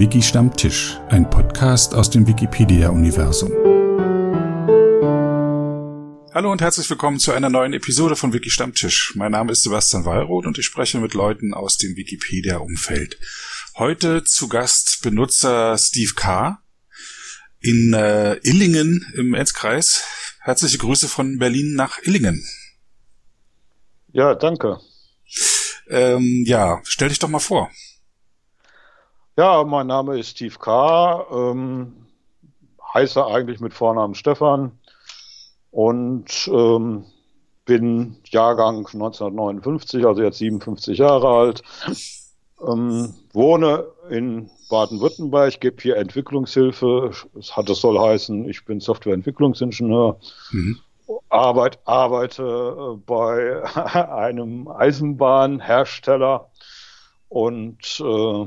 Wiki Stammtisch, ein Podcast aus dem Wikipedia-Universum. Hallo und herzlich willkommen zu einer neuen Episode von Wiki Stammtisch. Mein Name ist Sebastian Wallroth und ich spreche mit Leuten aus dem Wikipedia-Umfeld. Heute zu Gast Benutzer Steve K. in äh, Illingen im Enzkreis. Herzliche Grüße von Berlin nach Illingen. Ja, danke. Ähm, ja, stell dich doch mal vor. Ja, mein Name ist Steve K. Ähm, heiße eigentlich mit Vornamen Stefan und ähm, bin Jahrgang 1959, also jetzt 57 Jahre alt. Ähm, wohne in Baden-Württemberg, gebe hier Entwicklungshilfe. Es hat, es soll heißen, ich bin Softwareentwicklungsingenieur. Mhm. Arbeit, arbeite äh, bei einem Eisenbahnhersteller und äh,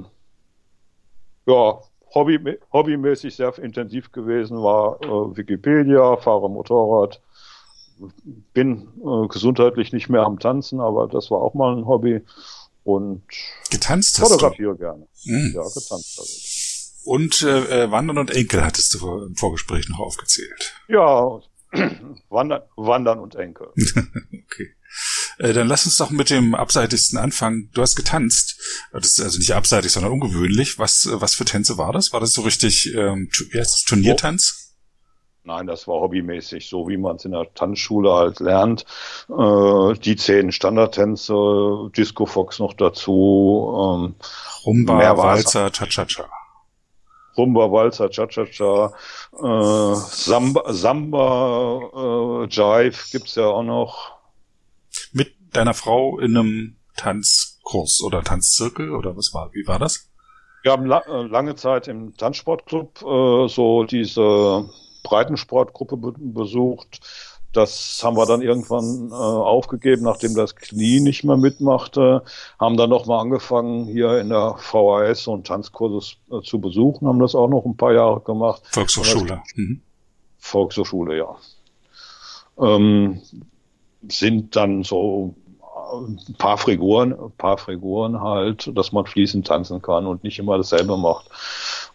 ja, Hobby, hobbymäßig sehr intensiv gewesen war äh, Wikipedia, fahre Motorrad, bin äh, gesundheitlich nicht mehr am Tanzen, aber das war auch mal ein Hobby und getanzt fotografiere gerne. Mhm. Ja, getanzt habe ich. Und äh, äh, Wandern und Enkel hattest du im Vorgespräch noch aufgezählt. Ja, Wandern, Wandern und Enkel. okay. Äh, dann lass uns doch mit dem abseitigsten anfangen. Du hast getanzt. Das ist also nicht abseitig, sondern ungewöhnlich. Was, äh, was für Tänze war das? War das so richtig ähm, das, Turniertanz? Nein, das war hobbymäßig, so wie man es in der Tanzschule halt lernt. Äh, die zehn Standardtänze, Disco Fox noch dazu. Ähm, Rumba, Walzer, Cha-Cha-Cha. Rumba, Walzer, Cha-Cha-Cha, äh, Samba, Samba äh, Jive gibt's ja auch noch. Deiner Frau in einem Tanzkurs oder Tanzzirkel oder was war, wie war das? Wir haben la äh, lange Zeit im Tanzsportclub äh, so diese Breitensportgruppe be besucht das haben wir dann irgendwann äh, aufgegeben, nachdem das Knie nicht mehr mitmachte. Haben dann nochmal angefangen, hier in der VHS und Tanzkurse äh, zu besuchen, haben das auch noch ein paar Jahre gemacht. Volkshochschule. Mhm. Volkshochschule, ja. Ähm, sind dann so ein paar Friguren, ein paar Friguren halt, dass man fließend tanzen kann und nicht immer dasselbe macht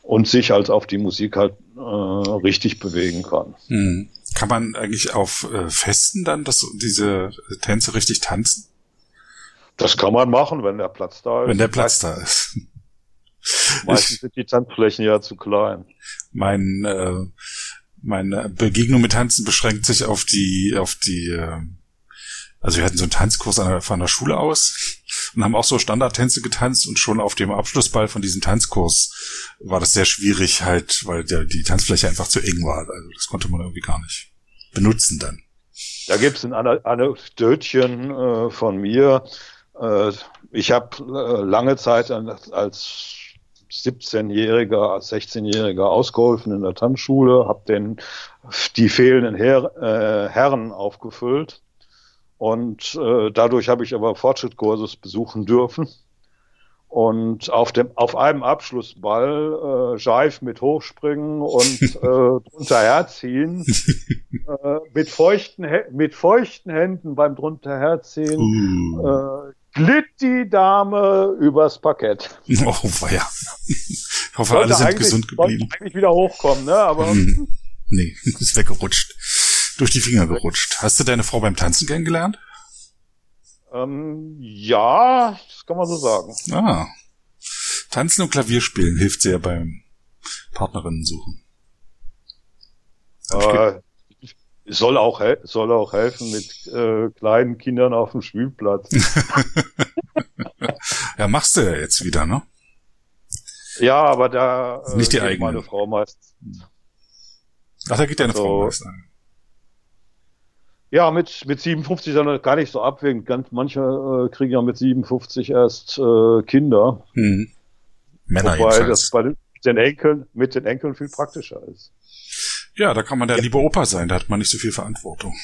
und sich halt auf die Musik halt äh, richtig bewegen kann. Mhm. Kann man eigentlich auf äh, Festen dann das, diese Tänze richtig tanzen? Das kann man machen, wenn der Platz da ist. Wenn der Platz da ist. Meistens sind die Tanzflächen ja zu klein. Mein, äh, meine Begegnung mit Tanzen beschränkt sich auf die, auf die, äh, also wir hatten so einen Tanzkurs an der, von der Schule aus und haben auch so Standardtänze getanzt und schon auf dem Abschlussball von diesem Tanzkurs war das sehr schwierig halt, weil der, die Tanzfläche einfach zu eng war. Also das konnte man irgendwie gar nicht benutzen dann. Da gibt's ein Anekdötchen äh, von mir. Äh, ich habe äh, lange Zeit als 17-Jähriger, 16-Jähriger ausgeholfen in der Tanzschule, habe den die fehlenden Her äh, Herren aufgefüllt und äh, dadurch habe ich aber Fortschrittskurses besuchen dürfen. Und auf dem auf einem Abschlussball äh, Jive mit Hochspringen und äh, drunter herziehen, äh, mit feuchten mit feuchten Händen beim drunter herziehen, uh. äh, glitt die Dame übers Parkett. Oh, ja. Ich hoffe, alle sind gesund geblieben. eigentlich wieder hochkommen, ne? Aber hm. nee, ist weggerutscht durch die Finger gerutscht. Hast du deine Frau beim Tanzen kennengelernt? Ähm, ja, das kann man so sagen. Ah. Tanzen und Klavierspielen hilft sehr beim Partnerinnen suchen. Äh, soll auch soll auch helfen mit äh, kleinen Kindern auf dem Spielplatz. ja, machst du ja jetzt wieder, ne? Ja, aber da äh, nicht die eigene meine Frau meistens. Ach, da geht deine also, Frau meistens. Ja, mit, mit 57 dann gar nicht so abwägend. Ganz, manche äh, kriegen ja mit 57 erst äh, Kinder. Hm. Männer Wobei das bei den Enkeln, mit den Enkeln viel praktischer ist. Ja, da kann man der ja. liebe Opa sein, da hat man nicht so viel Verantwortung.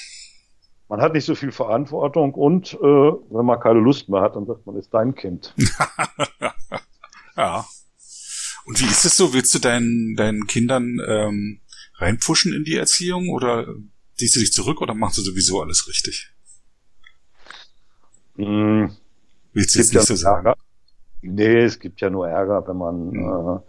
Man hat nicht so viel Verantwortung und äh, wenn man keine Lust mehr hat, dann sagt man, ist dein Kind. ja. Und wie ist es so? Willst du deinen, deinen Kindern ähm, reinpfuschen in die Erziehung oder Ziehst du dich zurück oder machst du sowieso alles richtig? Hm, Willst du jetzt nicht ja so sagen? Ärger. Nee, es gibt ja nur Ärger, wenn man hm.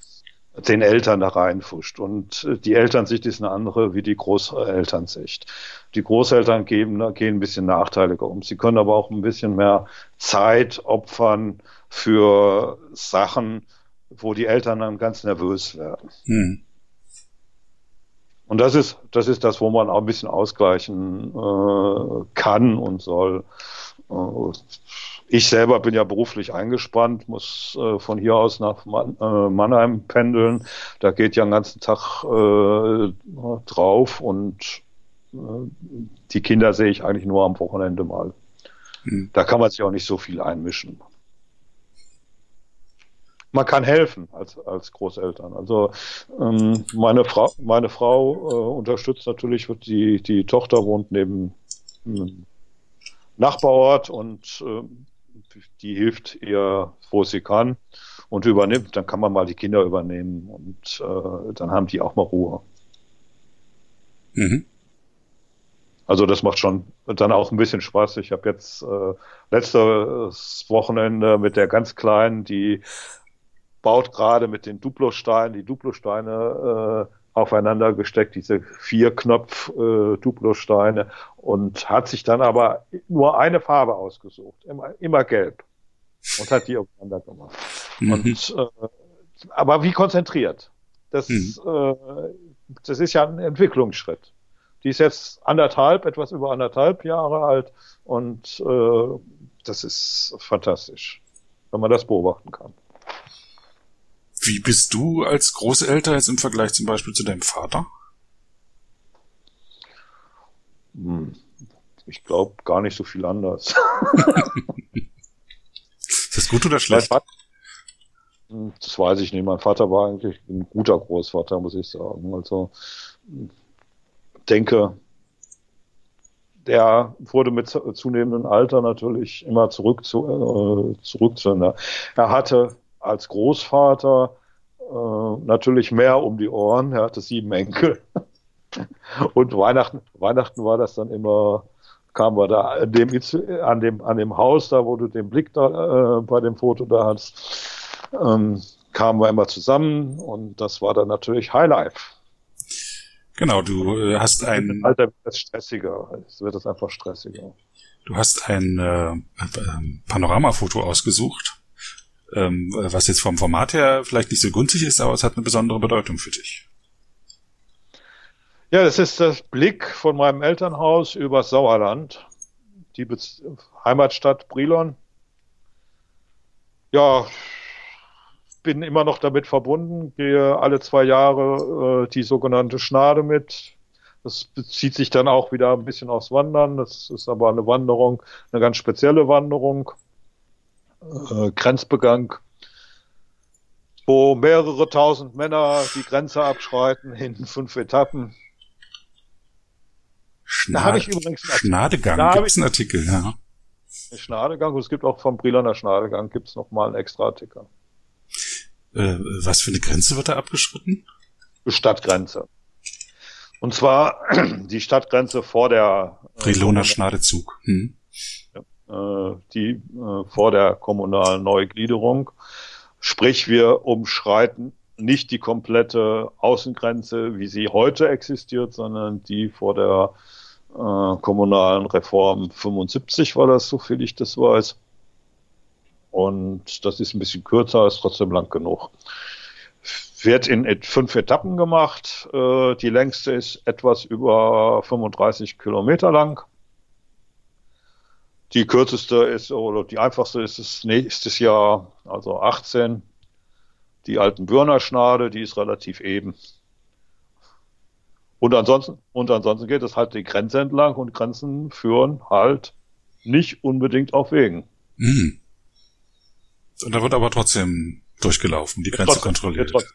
äh, den Eltern da reinfuscht. Und äh, die Elternsicht ist eine andere wie die Großelternsicht. Die Großeltern geben, gehen ein bisschen nachteiliger um. Sie können aber auch ein bisschen mehr Zeit opfern für Sachen, wo die Eltern dann ganz nervös werden. Hm. Und das ist, das ist das, wo man auch ein bisschen ausgleichen äh, kann und soll. Äh, ich selber bin ja beruflich eingespannt, muss äh, von hier aus nach Man äh, Mannheim pendeln. Da geht ja einen ganzen Tag äh, drauf und äh, die Kinder sehe ich eigentlich nur am Wochenende mal. Mhm. Da kann man sich auch nicht so viel einmischen. Man kann helfen als, als Großeltern. Also ähm, meine Frau, meine Frau äh, unterstützt natürlich, die, die Tochter wohnt neben einem Nachbarort und äh, die hilft ihr, wo sie kann und übernimmt, dann kann man mal die Kinder übernehmen und äh, dann haben die auch mal Ruhe. Mhm. Also das macht schon dann auch ein bisschen Spaß. Ich habe jetzt äh, letztes Wochenende mit der ganz Kleinen, die baut gerade mit den Duplosteinen, die Duplosteine äh, aufeinander gesteckt, diese vier Knopf äh, Duplo-Steine und hat sich dann aber nur eine Farbe ausgesucht, immer, immer gelb und hat die aufeinander gemacht. Mhm. Und, äh, aber wie konzentriert? Das, mhm. äh, das ist ja ein Entwicklungsschritt. Die ist jetzt anderthalb, etwas über anderthalb Jahre alt und äh, das ist fantastisch, wenn man das beobachten kann. Wie bist du als Großelter jetzt im Vergleich zum Beispiel zu deinem Vater? Hm. Ich glaube gar nicht so viel anders. ist das gut oder schlecht? Hm, das weiß ich nicht. Mein Vater war eigentlich ein guter Großvater, muss ich sagen. Also denke, der wurde mit zunehmendem Alter natürlich immer zurück zu, äh, zurück zu. Ne? Er hatte als Großvater äh, natürlich mehr um die Ohren. Er hatte sieben Enkel. Und Weihnachten, Weihnachten war das dann immer, kamen wir da an dem, an dem, an dem Haus, da wo du den Blick da äh, bei dem Foto da hast, ähm, kamen wir immer zusammen und das war dann natürlich Highlife. Genau, du äh, hast ein. Alter wird es stressiger. Es wird es einfach stressiger. Du hast ein äh, Panoramafoto ausgesucht ähm, was jetzt vom Format her vielleicht nicht so günstig ist, aber es hat eine besondere Bedeutung für dich. Ja, das ist das Blick von meinem Elternhaus über Sauerland, die Be Heimatstadt Brilon. Ja, bin immer noch damit verbunden, gehe alle zwei Jahre äh, die sogenannte Schnade mit. Das bezieht sich dann auch wieder ein bisschen aufs Wandern. Das ist aber eine Wanderung, eine ganz spezielle Wanderung äh, Grenzbegang, wo mehrere tausend Männer die Grenze abschreiten in fünf Etappen. Schna da habe ich übrigens Schnadegang, da gibt es einen Artikel, ja. Schnadegang, und es gibt auch vom Brilaner Schnadegang, gibt es nochmal einen extra Artikel. Äh, was für eine Grenze wird da abgeschritten? Stadtgrenze. Und zwar die Stadtgrenze vor der Briloner äh, Schnadezug. Hm. Ja die äh, vor der kommunalen Neugliederung. Sprich, wir umschreiten nicht die komplette Außengrenze, wie sie heute existiert, sondern die vor der äh, kommunalen Reform 75 war das, so viel ich das weiß. Und das ist ein bisschen kürzer, ist trotzdem lang genug. Wird in fünf Etappen gemacht. Äh, die längste ist etwas über 35 Kilometer lang. Die kürzeste ist, oder die einfachste ist es nächstes Jahr, also 18. Die alten Bürner Schnade, die ist relativ eben. Und ansonsten, und ansonsten geht es halt die Grenze entlang und Grenzen führen halt nicht unbedingt auf Wegen. Mhm. Und da wird aber trotzdem durchgelaufen, die Grenze trotzdem, kontrolliert. Wird,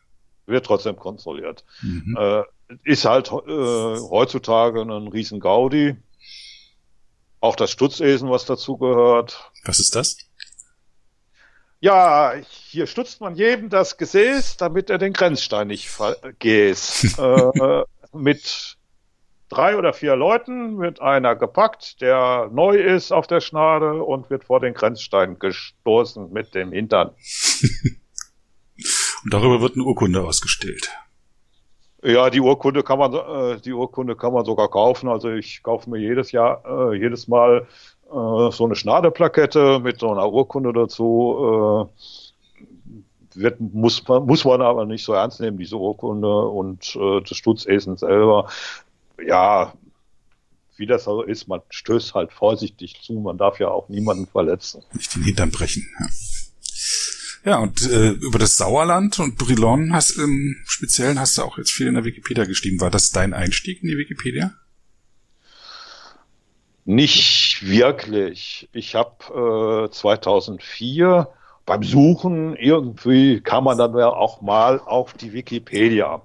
wird, trotzdem kontrolliert. Mhm. Äh, ist halt äh, heutzutage ein riesen Gaudi. Auch das Stutzesen, was dazu gehört. Was ist das? Ja, hier stutzt man jedem das Gesäß, damit er den Grenzstein nicht vergeht. äh, mit drei oder vier Leuten wird einer gepackt, der neu ist auf der Schnade und wird vor den Grenzstein gestoßen mit dem Hintern. Und darüber wird eine Urkunde ausgestellt. Ja, die Urkunde kann man, äh, die Urkunde kann man sogar kaufen. Also ich kaufe mir jedes Jahr, äh, jedes Mal äh, so eine Schnadeplakette mit so einer Urkunde dazu. Wird, muss, man, muss man aber nicht so ernst nehmen, diese Urkunde und das Stutzesen selber. Ja, wie das so ist, man stößt halt vorsichtig zu, man darf ja auch niemanden verletzen. Nicht den Hintern brechen. Ja. Ja, und äh, über das Sauerland und Brilon hast im Speziellen hast du auch jetzt viel in der Wikipedia geschrieben. War das dein Einstieg in die Wikipedia? Nicht wirklich. Ich habe äh, 2004 beim Suchen irgendwie kam man dann ja auch mal auf die Wikipedia.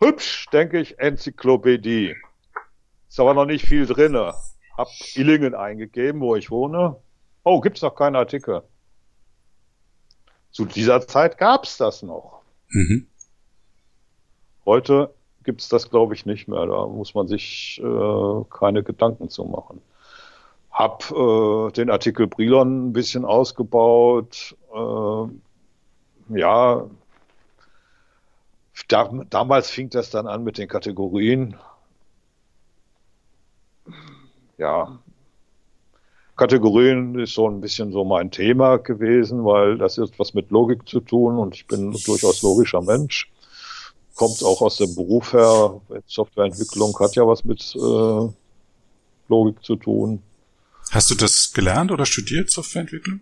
Hübsch, denke ich, Enzyklopädie. Ist aber noch nicht viel drinne. Hab Illingen eingegeben, wo ich wohne. Oh, gibt's noch keinen Artikel. Zu dieser Zeit gab's das noch. Mhm. Heute gibt's das, glaube ich, nicht mehr. Da muss man sich äh, keine Gedanken zu machen. Hab äh, den Artikel Brilon ein bisschen ausgebaut. Äh, ja, da, damals fing das dann an mit den Kategorien. Ja, Kategorien ist so ein bisschen so mein Thema gewesen, weil das ist was mit Logik zu tun und ich bin durchaus logischer Mensch. Kommt auch aus dem Beruf her. Softwareentwicklung hat ja was mit äh, Logik zu tun. Hast du das gelernt oder studiert, Softwareentwicklung?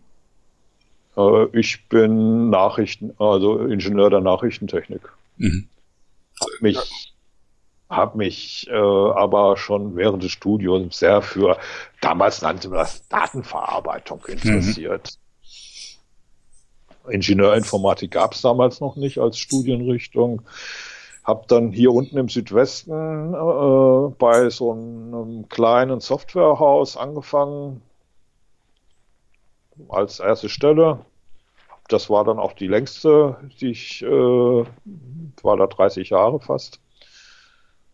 Äh, ich bin Nachrichten, also Ingenieur der Nachrichtentechnik. Mhm. Hab mich habe mich äh, aber schon während des Studiums sehr für, damals nannte man das Datenverarbeitung interessiert. Mhm. Ingenieurinformatik gab es damals noch nicht als Studienrichtung. Hab dann hier unten im Südwesten äh, bei so einem kleinen Softwarehaus angefangen als erste Stelle. Das war dann auch die längste, die ich äh, war da 30 Jahre fast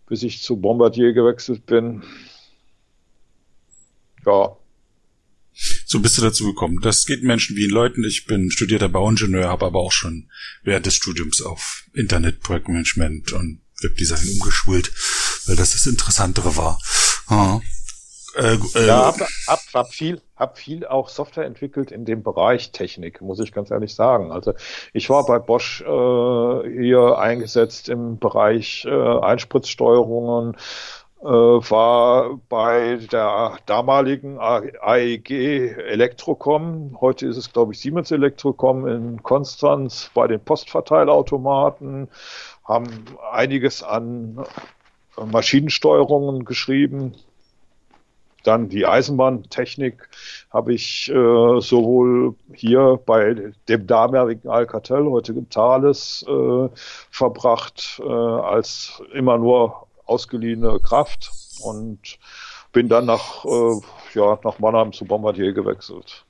bis ich zu Bombardier gewechselt bin. Ja. So bist du dazu gekommen. Das geht Menschen wie in Leuten. Ich bin studierter Bauingenieur, habe aber auch schon während des Studiums auf Internet, Projektmanagement und Webdesign umgeschult, weil das das Interessantere war. Ja. Äh, äh, ja, hab, hab, hab, viel, hab viel auch Software entwickelt in dem Bereich Technik, muss ich ganz ehrlich sagen. Also ich war bei Bosch äh, hier eingesetzt im Bereich äh, Einspritzsteuerungen, äh, war bei der damaligen AEG Elektrocom, heute ist es glaube ich Siemens Elektrocom in Konstanz, bei den Postverteilautomaten, haben einiges an Maschinensteuerungen geschrieben, dann die Eisenbahntechnik habe ich äh, sowohl hier bei dem damaligen Alcatel, heute Thales, äh, verbracht, äh, als immer nur ausgeliehene Kraft und bin dann nach, äh, ja, nach Mannheim zu Bombardier gewechselt.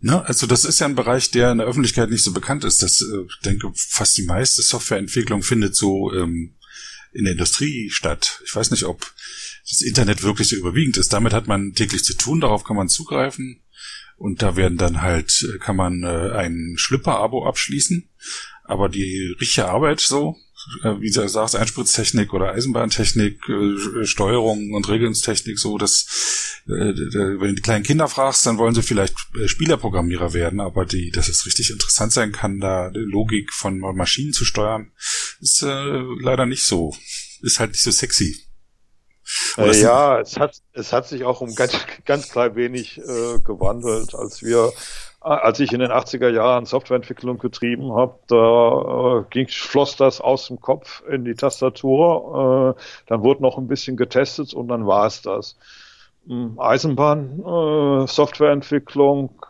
Ne, also das ist ja ein Bereich, der in der Öffentlichkeit nicht so bekannt ist. Das, äh, ich denke, fast die meiste Softwareentwicklung findet so ähm, in der Industrie statt. Ich weiß nicht, ob das Internet wirklich so überwiegend ist. Damit hat man täglich zu tun, darauf kann man zugreifen. Und da werden dann halt, äh, kann man äh, ein Schlipper-Abo abschließen. Aber die richtige Arbeit so, äh, wie du sagst, Einspritztechnik oder Eisenbahntechnik, äh, Steuerung und Regelungstechnik, so, dass äh, wenn du die kleinen Kinder fragst, dann wollen sie vielleicht äh, Spielerprogrammierer werden, aber die, dass es richtig interessant sein kann, da Logik von Maschinen zu steuern, ist äh, leider nicht so. Ist halt nicht so sexy. Äh, ja, es hat, es hat sich auch um ganz, ganz klein wenig äh, gewandelt, als wir als ich in den 80er Jahren Softwareentwicklung getrieben habe, da äh, ging, floss das aus dem Kopf in die Tastatur. Äh, dann wurde noch ein bisschen getestet und dann war es das. Hm, Eisenbahn, äh,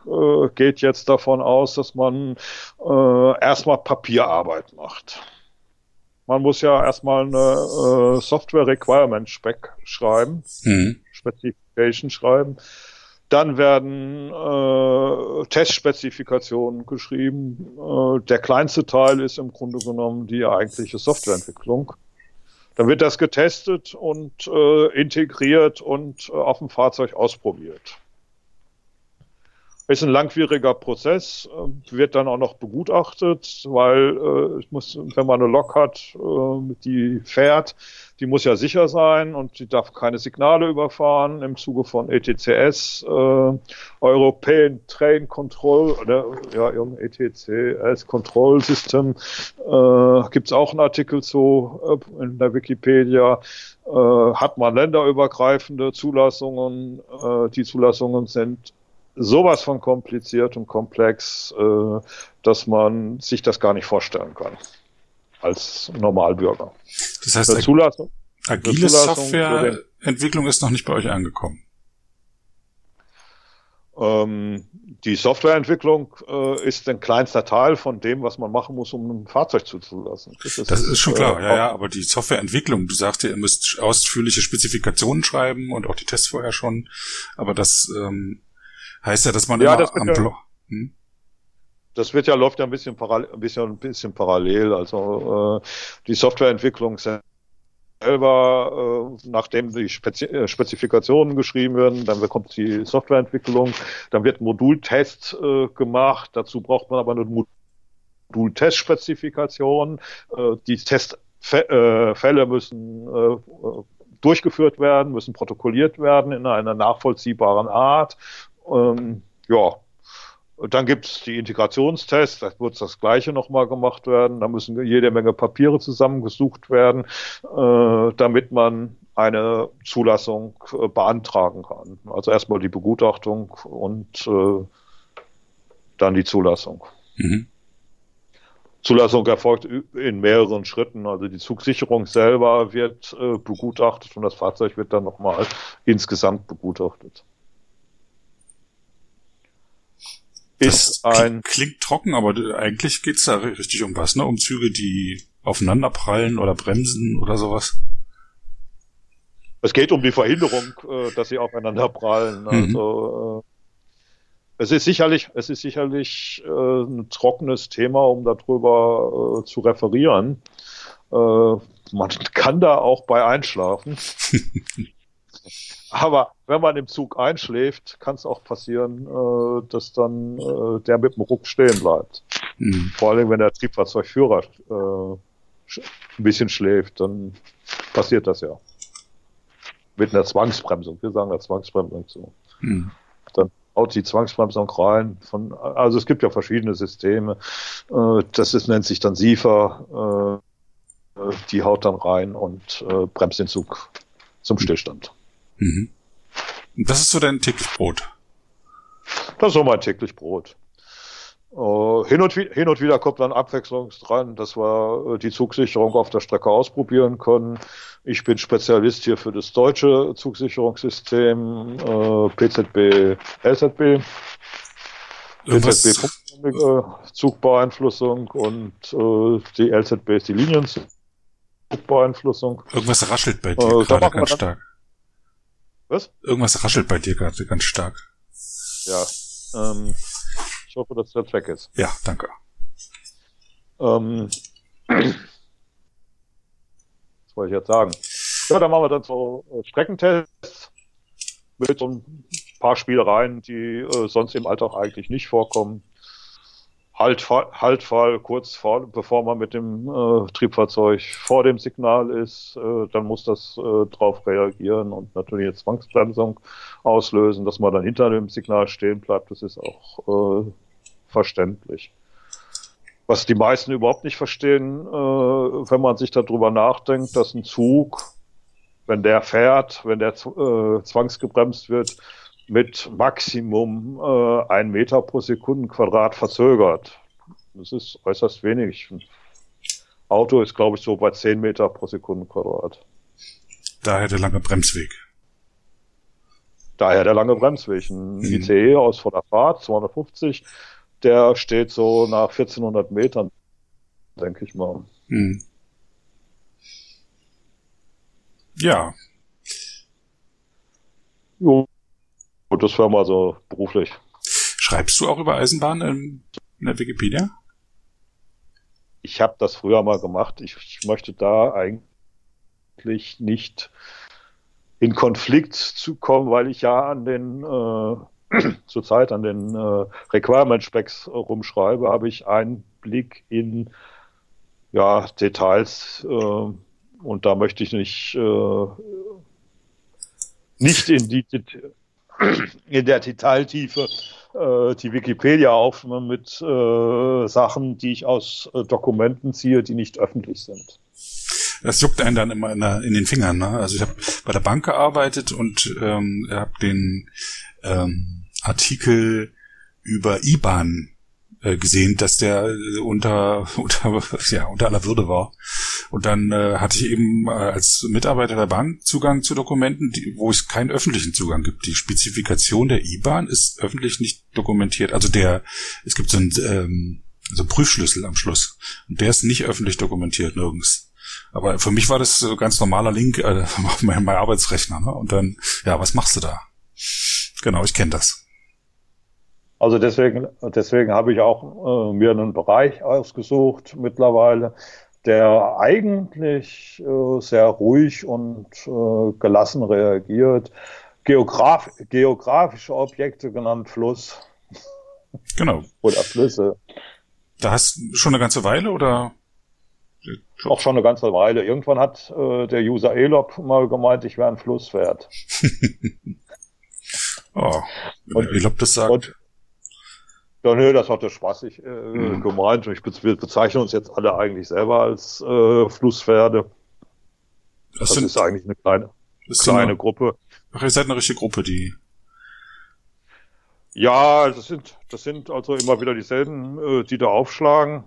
äh, geht jetzt davon aus, dass man erstmal Papierarbeit macht. Man muss ja erstmal eine äh, Software Requirement Spec schreiben, mhm. Specification schreiben. Dann werden äh, Testspezifikationen geschrieben. Äh, der kleinste Teil ist im Grunde genommen die eigentliche Softwareentwicklung. Dann wird das getestet und äh, integriert und äh, auf dem Fahrzeug ausprobiert. Ist ein langwieriger Prozess, äh, wird dann auch noch begutachtet, weil äh, ich muss, wenn man eine Lok hat, äh, die fährt, die muss ja sicher sein und die darf keine Signale überfahren. Im Zuge von ETCS, äh, European Train Control oder ja, ETCS Control System, äh, gibt auch einen Artikel zu äh, in der Wikipedia. Äh, hat man länderübergreifende Zulassungen. Äh, die Zulassungen sind sowas von kompliziert und komplex, äh, dass man sich das gar nicht vorstellen kann als Normalbürger. Das heißt, Zulassung, agile Softwareentwicklung ist noch nicht bei euch angekommen. Ähm, die Softwareentwicklung äh, ist ein kleinster Teil von dem, was man machen muss, um ein Fahrzeug zuzulassen. Das ist, das ist schon klar, äh, ja, ja, aber die Softwareentwicklung, du sagst ja, ihr müsst ausführliche Spezifikationen schreiben und auch die Tests vorher schon, aber das ähm, Heißt ja, dass man ja, immer am ja, hm? Das wird ja läuft ja ein bisschen parallel, ein bisschen, ein bisschen parallel. Also äh, die Softwareentwicklung selber, äh, nachdem die Spezi äh, Spezifikationen geschrieben werden, dann bekommt die Softwareentwicklung, dann wird ein Modultest äh, gemacht. Dazu braucht man aber eine Modultestspezifikation. Äh, die Testfälle äh, müssen äh, durchgeführt werden, müssen protokolliert werden in einer nachvollziehbaren Art ähm, ja, und dann gibt's die Integrationstests, da wird das Gleiche nochmal gemacht werden. Da müssen jede Menge Papiere zusammengesucht werden, äh, damit man eine Zulassung äh, beantragen kann. Also erstmal die Begutachtung und äh, dann die Zulassung. Mhm. Zulassung erfolgt in mehreren Schritten. Also die Zugsicherung selber wird äh, begutachtet und das Fahrzeug wird dann nochmal insgesamt begutachtet. Ist das ein. Klingt trocken, aber eigentlich geht's da richtig um was, ne? Um Züge, die aufeinanderprallen oder bremsen oder sowas. Es geht um die Verhinderung, äh, dass sie aufeinander prallen. Mhm. Also, äh, es ist sicherlich, es ist sicherlich äh, ein trockenes Thema, um darüber zu referieren. Man kann da auch bei einschlafen. Aber wenn man im Zug einschläft, kann es auch passieren, äh, dass dann äh, der mit dem Ruck stehen bleibt. Mhm. Vor allem, wenn der Triebfahrzeugführer äh, ein bisschen schläft, dann passiert das ja. Mit einer Zwangsbremsung. Wir sagen da Zwangsbremsung zu. Mhm. Dann haut die Zwangsbremsung rein. Von, also es gibt ja verschiedene Systeme. Äh, das ist, nennt sich dann SIFA. Äh, die haut dann rein und äh, bremst den Zug zum Stillstand. Mhm. Das ist so dein täglich Brot. Das ist so mein täglich Brot. Uh, hin, und hin und wieder kommt dann Abwechslung dran, dass wir äh, die Zugsicherung auf der Strecke ausprobieren können. Ich bin Spezialist hier für das deutsche Zugsicherungssystem, uh, PZB, LZB. PZB Zugbeeinflussung und uh, die LZB ist die Linienzugbeeinflussung. Irgendwas raschelt bei dir gerade ganz stark. Was? Irgendwas raschelt bei dir gerade ganz stark. Ja. Ähm, ich hoffe, dass das weg ist. Ja, danke. Ähm, was wollte ich jetzt sagen? Ja, dann machen wir dann so äh, Streckentests mit so ein paar Spielereien, die äh, sonst im Alltag eigentlich nicht vorkommen. Haltfall, Haltfall kurz vor, bevor man mit dem äh, Triebfahrzeug vor dem Signal ist, äh, dann muss das äh, drauf reagieren und natürlich eine Zwangsbremsung auslösen, dass man dann hinter dem Signal stehen bleibt, das ist auch äh, verständlich. Was die meisten überhaupt nicht verstehen, äh, wenn man sich darüber nachdenkt, dass ein Zug, wenn der fährt, wenn der äh, zwangsgebremst wird, mit Maximum äh, ein Meter pro Sekundenquadrat verzögert. Das ist äußerst wenig. Ein Auto ist, glaube ich, so bei 10 Meter pro Sekundenquadrat. Daher der lange Bremsweg. Daher der lange Bremsweg. Ein mhm. ICE aus voller Fahrt, 250, der steht so nach 1400 Metern, denke ich mal. Mhm. Ja. Jo. Und das war mal so beruflich. Schreibst du auch über Eisenbahn in, in der Wikipedia? Ich habe das früher mal gemacht. Ich, ich möchte da eigentlich nicht in Konflikt zu kommen, weil ich ja an den äh, zurzeit an den äh, Requirement Specs rumschreibe, habe ich einen Blick in ja, Details äh, und da möchte ich nicht äh, nicht in die in der Detailtiefe äh, die Wikipedia auf mit äh, Sachen, die ich aus äh, Dokumenten ziehe, die nicht öffentlich sind. Das juckt einen dann immer in, der, in den Fingern. Ne? Also ich habe bei der Bank gearbeitet und ähm, habe den ähm, Artikel über IBAN äh, gesehen, dass der äh, unter, unter, ja, unter aller Würde war. Und dann äh, hatte ich eben äh, als Mitarbeiter der Bank Zugang zu Dokumenten, die, wo es keinen öffentlichen Zugang gibt. Die Spezifikation der IBAN ist öffentlich nicht dokumentiert. Also der, es gibt so einen, ähm, so einen Prüfschlüssel am Schluss. Und der ist nicht öffentlich dokumentiert, nirgends. Aber für mich war das so ganz normaler Link äh, auf mein, Arbeitsrechner. Ne? Und dann, ja, was machst du da? Genau, ich kenne das. Also deswegen, deswegen habe ich auch äh, mir einen Bereich ausgesucht mittlerweile, der eigentlich äh, sehr ruhig und äh, gelassen reagiert. Geograf geografische Objekte genannt Fluss. Genau. oder Flüsse. Da hast du schon eine ganze Weile oder? Auch schon eine ganze Weile. Irgendwann hat äh, der User Elop mal gemeint, ich wäre ein Flusspferd. oh, wenn Elop das sagt. Und, ja, nee, das hat er spaßig äh, mhm. gemeint. Ich wir bezeichnen uns jetzt alle eigentlich selber als äh, Flusspferde. Das, das sind, ist eigentlich eine kleine, kleine eine, Gruppe. Ach, ihr seid eine richtige Gruppe, die. Ja, das sind, das sind also immer wieder dieselben, äh, die da aufschlagen.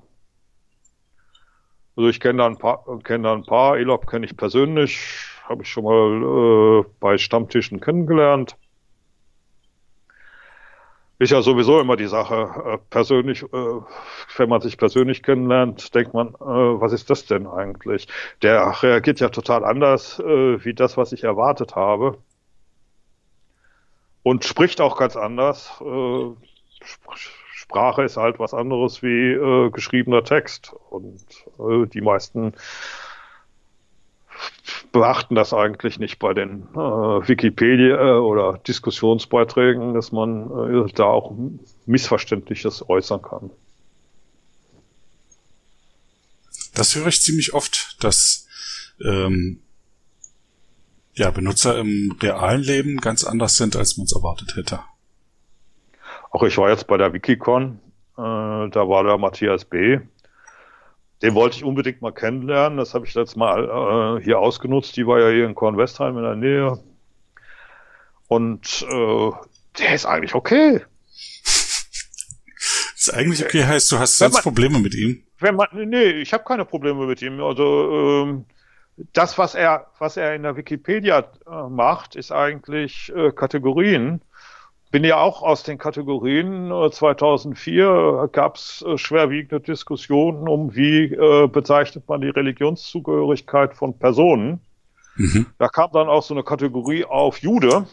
Also ich kenne da ein paar, kenne da ein paar. Elop kenne ich persönlich, habe ich schon mal äh, bei Stammtischen kennengelernt. Ist ja sowieso immer die Sache. Äh, persönlich, äh, wenn man sich persönlich kennenlernt, denkt man, äh, was ist das denn eigentlich? Der reagiert ja total anders, wie das, was ich erwartet habe. Und spricht auch ganz anders. Sprache ist halt was anderes wie geschriebener Text. Und die meisten beachten das eigentlich nicht bei den äh, Wikipedia äh, oder Diskussionsbeiträgen, dass man äh, da auch Missverständliches äußern kann. Das höre ich ziemlich oft, dass ähm, ja, Benutzer im realen Leben ganz anders sind, als man es erwartet hätte. Auch ich war jetzt bei der Wikicon, äh, da war der Matthias B., den wollte ich unbedingt mal kennenlernen. Das habe ich jetzt mal äh, hier ausgenutzt. Die war ja hier in Kornwestheim in der Nähe. Und äh, der ist eigentlich okay. ist eigentlich okay, heißt, du hast sonst man, Probleme mit ihm? Wenn man, nee, ich habe keine Probleme mit ihm. Also ähm, das, was er, was er in der Wikipedia äh, macht, ist eigentlich äh, Kategorien bin ja auch aus den Kategorien. 2004 gab es schwerwiegende Diskussionen um, wie äh, bezeichnet man die Religionszugehörigkeit von Personen. Mhm. Da kam dann auch so eine Kategorie auf Jude.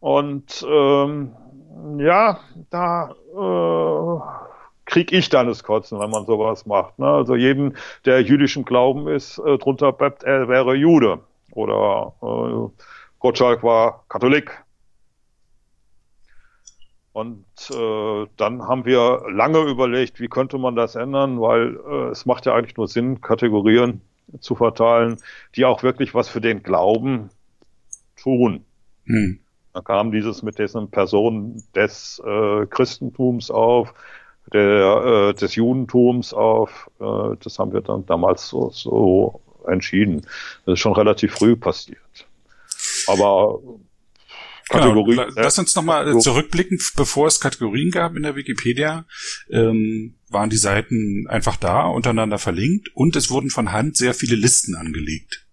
Und ähm, ja, da äh, krieg ich dann das Kotzen, wenn man sowas macht. Ne? Also jeden, der jüdischen Glauben ist, äh, drunter bleibt, er wäre Jude. Oder äh, Gottschalk war Katholik. Und äh, dann haben wir lange überlegt, wie könnte man das ändern, weil äh, es macht ja eigentlich nur Sinn, Kategorien zu verteilen, die auch wirklich was für den Glauben tun. Hm. Da kam dieses mit diesen Personen des äh, Christentums auf, der, äh, des Judentums auf. Äh, das haben wir dann damals so, so entschieden. Das ist schon relativ früh passiert. Aber Kategorien. Genau. Lass uns nochmal zurückblicken, bevor es Kategorien gab in der Wikipedia, ähm, waren die Seiten einfach da, untereinander verlinkt und es wurden von Hand sehr viele Listen angelegt.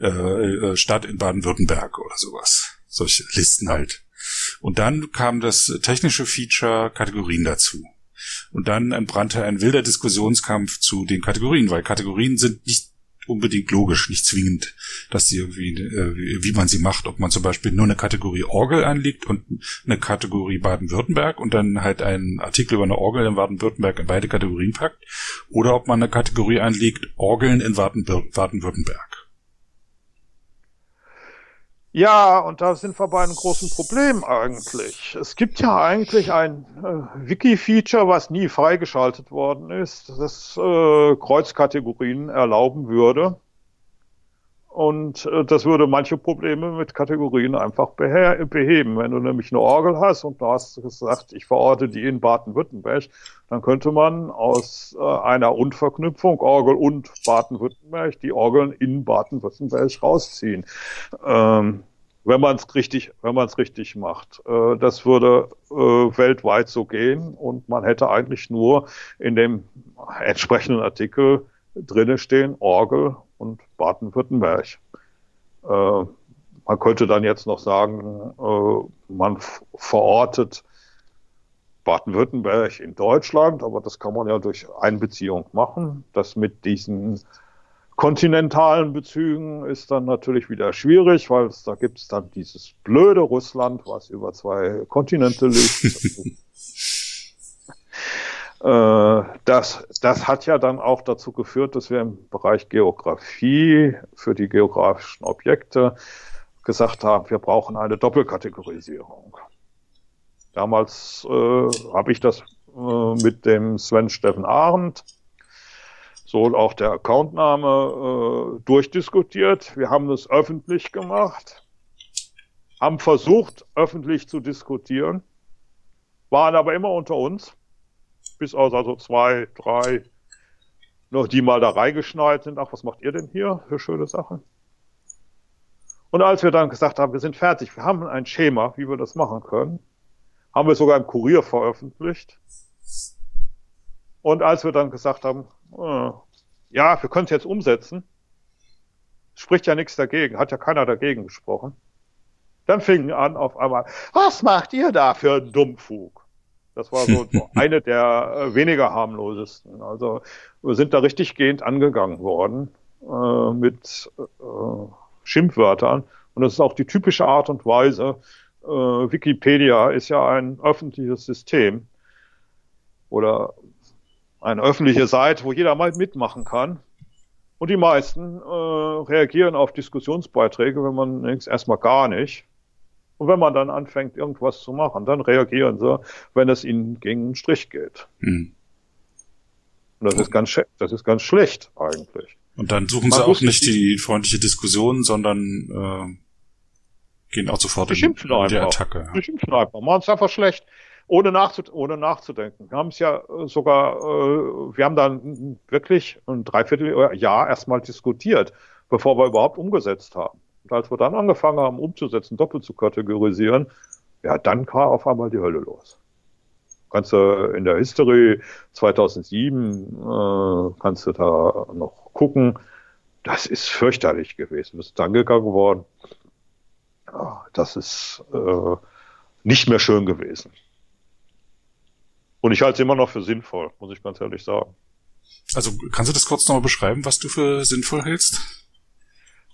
Äh, äh, Stadt in Baden-Württemberg oder sowas. Solche Listen halt. Und dann kam das technische Feature Kategorien dazu. Und dann entbrannte ein wilder Diskussionskampf zu den Kategorien, weil Kategorien sind nicht unbedingt logisch, nicht zwingend, dass sie irgendwie, äh, wie man sie macht, ob man zum Beispiel nur eine Kategorie Orgel anlegt und eine Kategorie Baden-Württemberg und dann halt einen Artikel über eine Orgel in Baden-Württemberg in beide Kategorien packt, oder ob man eine Kategorie anlegt, Orgeln in Baden-Württemberg. Ja, und da sind wir bei einem großen Problem eigentlich. Es gibt ja eigentlich ein äh, Wiki-Feature, was nie freigeschaltet worden ist, das äh, Kreuzkategorien erlauben würde. Und äh, das würde manche Probleme mit Kategorien einfach beheben. Wenn du nämlich eine Orgel hast und du hast gesagt, ich verorte die in Baden-Württemberg, dann könnte man aus äh, einer Unverknüpfung Orgel und Baden-Württemberg die Orgeln in Baden-Württemberg rausziehen. Ähm, wenn man es richtig, wenn man es richtig macht. Äh, das würde äh, weltweit so gehen und man hätte eigentlich nur in dem entsprechenden Artikel drinne stehen Orgel und Baden-Württemberg. Äh, man könnte dann jetzt noch sagen, äh, man verortet Baden-Württemberg in Deutschland, aber das kann man ja durch Einbeziehung machen. Das mit diesen kontinentalen Bezügen ist dann natürlich wieder schwierig, weil da gibt es dann dieses blöde Russland, was über zwei Kontinente liegt. Äh, das, das hat ja dann auch dazu geführt, dass wir im Bereich Geografie für die geografischen Objekte gesagt haben, wir brauchen eine Doppelkategorisierung. Damals äh, habe ich das äh, mit dem Sven Steffen Arendt, so auch der Accountname, äh, durchdiskutiert. Wir haben es öffentlich gemacht, haben versucht, öffentlich zu diskutieren, waren aber immer unter uns bis aus also zwei, drei, noch die mal da reingeschneit sind. Ach, was macht ihr denn hier für schöne Sachen? Und als wir dann gesagt haben, wir sind fertig, wir haben ein Schema, wie wir das machen können, haben wir sogar im Kurier veröffentlicht. Und als wir dann gesagt haben, äh, ja, wir können es jetzt umsetzen, spricht ja nichts dagegen, hat ja keiner dagegen gesprochen. Dann fingen an auf einmal, was macht ihr da für einen Dummfug? Das war so, eine der äh, weniger harmlosesten. Also wir sind da richtig gehend angegangen worden äh, mit äh, Schimpfwörtern. Und das ist auch die typische Art und Weise. Äh, Wikipedia ist ja ein öffentliches System oder eine öffentliche Seite, wo jeder mal mitmachen kann. Und die meisten äh, reagieren auf Diskussionsbeiträge, wenn man erstmal gar nicht. Und wenn man dann anfängt, irgendwas zu machen, dann reagieren sie, wenn es ihnen gegen einen Strich geht. Mhm. Und das ist ganz, das ist ganz schlecht eigentlich. Und dann suchen man sie auch nicht die freundliche Diskussion, sondern äh, gehen auch sofort in, in die Attacke. Ja. Die schimpfen einfach, machen es einfach schlecht, ohne, nachzud ohne nachzudenken. Wir haben es ja äh, sogar, äh, wir haben dann wirklich ein Dreivierteljahr erstmal diskutiert, bevor wir überhaupt umgesetzt haben. Und als wir dann angefangen haben, umzusetzen, doppelt zu kategorisieren, ja, dann kam auf einmal die Hölle los. Kannst du in der History 2007, äh, kannst du da noch gucken. Das ist fürchterlich gewesen. Das ist angegangen worden. Ja, das ist äh, nicht mehr schön gewesen. Und ich halte es immer noch für sinnvoll, muss ich ganz ehrlich sagen. Also kannst du das kurz nochmal beschreiben, was du für sinnvoll hältst?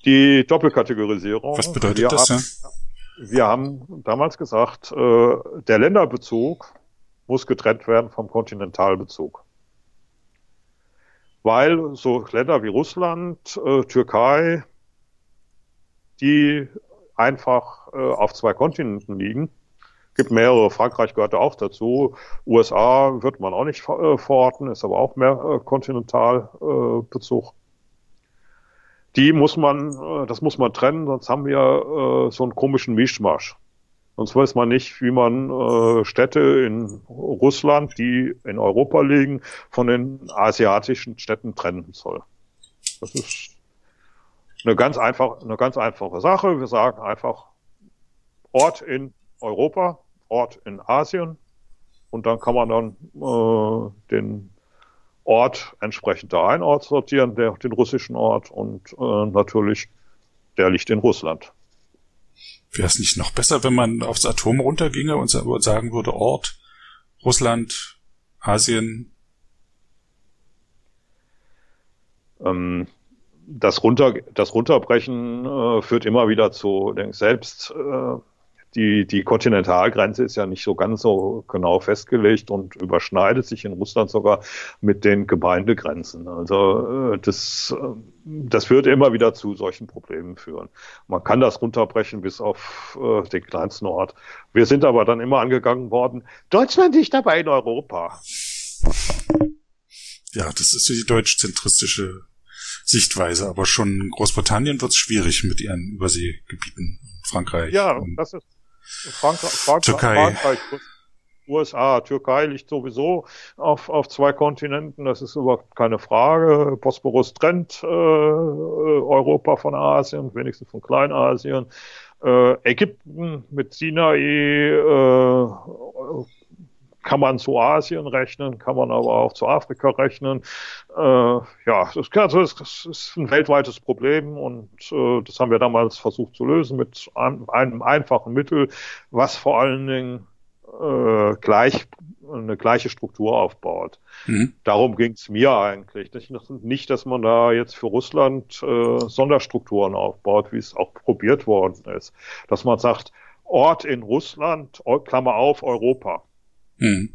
Die Doppelkategorisierung. Was bedeutet wir das? Haben, ja? Wir haben damals gesagt, äh, der Länderbezug muss getrennt werden vom Kontinentalbezug. Weil so Länder wie Russland, äh, Türkei, die einfach äh, auf zwei Kontinenten liegen, gibt mehrere, Frankreich gehört auch dazu, USA wird man auch nicht äh, verorten, ist aber auch mehr äh, Kontinentalbezug die muss man, äh, das muss man trennen, sonst haben wir äh, so einen komischen Mischmasch. Sonst weiß man nicht, wie man äh, Städte in Russland, die in Europa liegen, von den asiatischen Städten trennen soll. Das ist eine ganz einfach, eine ganz einfache Sache. Wir sagen einfach Ort in Europa, Ort in Asien und dann kann man dann äh, den Ort entsprechend da ein Ort sortieren, der, den russischen Ort und äh, natürlich der liegt in Russland. Wäre es nicht noch besser, wenn man aufs Atom runterginge und sagen würde Ort, Russland, Asien? Ähm, das, Runter, das Runterbrechen äh, führt immer wieder zu, selbst äh, die, die Kontinentalgrenze ist ja nicht so ganz so genau festgelegt und überschneidet sich in Russland sogar mit den Gemeindegrenzen. Also äh, das, äh, das wird immer wieder zu solchen Problemen führen. Man kann das runterbrechen bis auf äh, den kleinsten Ort. Wir sind aber dann immer angegangen worden, Deutschland liegt dabei in Europa. Ja, das ist die deutsch-zentristische Sichtweise, aber schon Großbritannien wird es schwierig mit ihren Überseegebieten. Frankreich. Ja, das ist Frankreich, Frankreich, Türkei. Frankreich, USA, Türkei liegt sowieso auf, auf zwei Kontinenten, das ist überhaupt keine Frage. Bosporus trennt äh, Europa von Asien, wenigstens von Kleinasien. Äh, Ägypten mit Sinai äh, kann man zu Asien rechnen, kann man aber auch zu Afrika rechnen. Äh, ja, das, also das, ist ein weltweites Problem und äh, das haben wir damals versucht zu lösen mit einem, einem einfachen Mittel, was vor allen Dingen äh, gleich eine gleiche Struktur aufbaut. Mhm. Darum ging es mir eigentlich. Nicht, dass man da jetzt für Russland äh, Sonderstrukturen aufbaut, wie es auch probiert worden ist. Dass man sagt, Ort in Russland, Klammer auf, Europa. Mhm.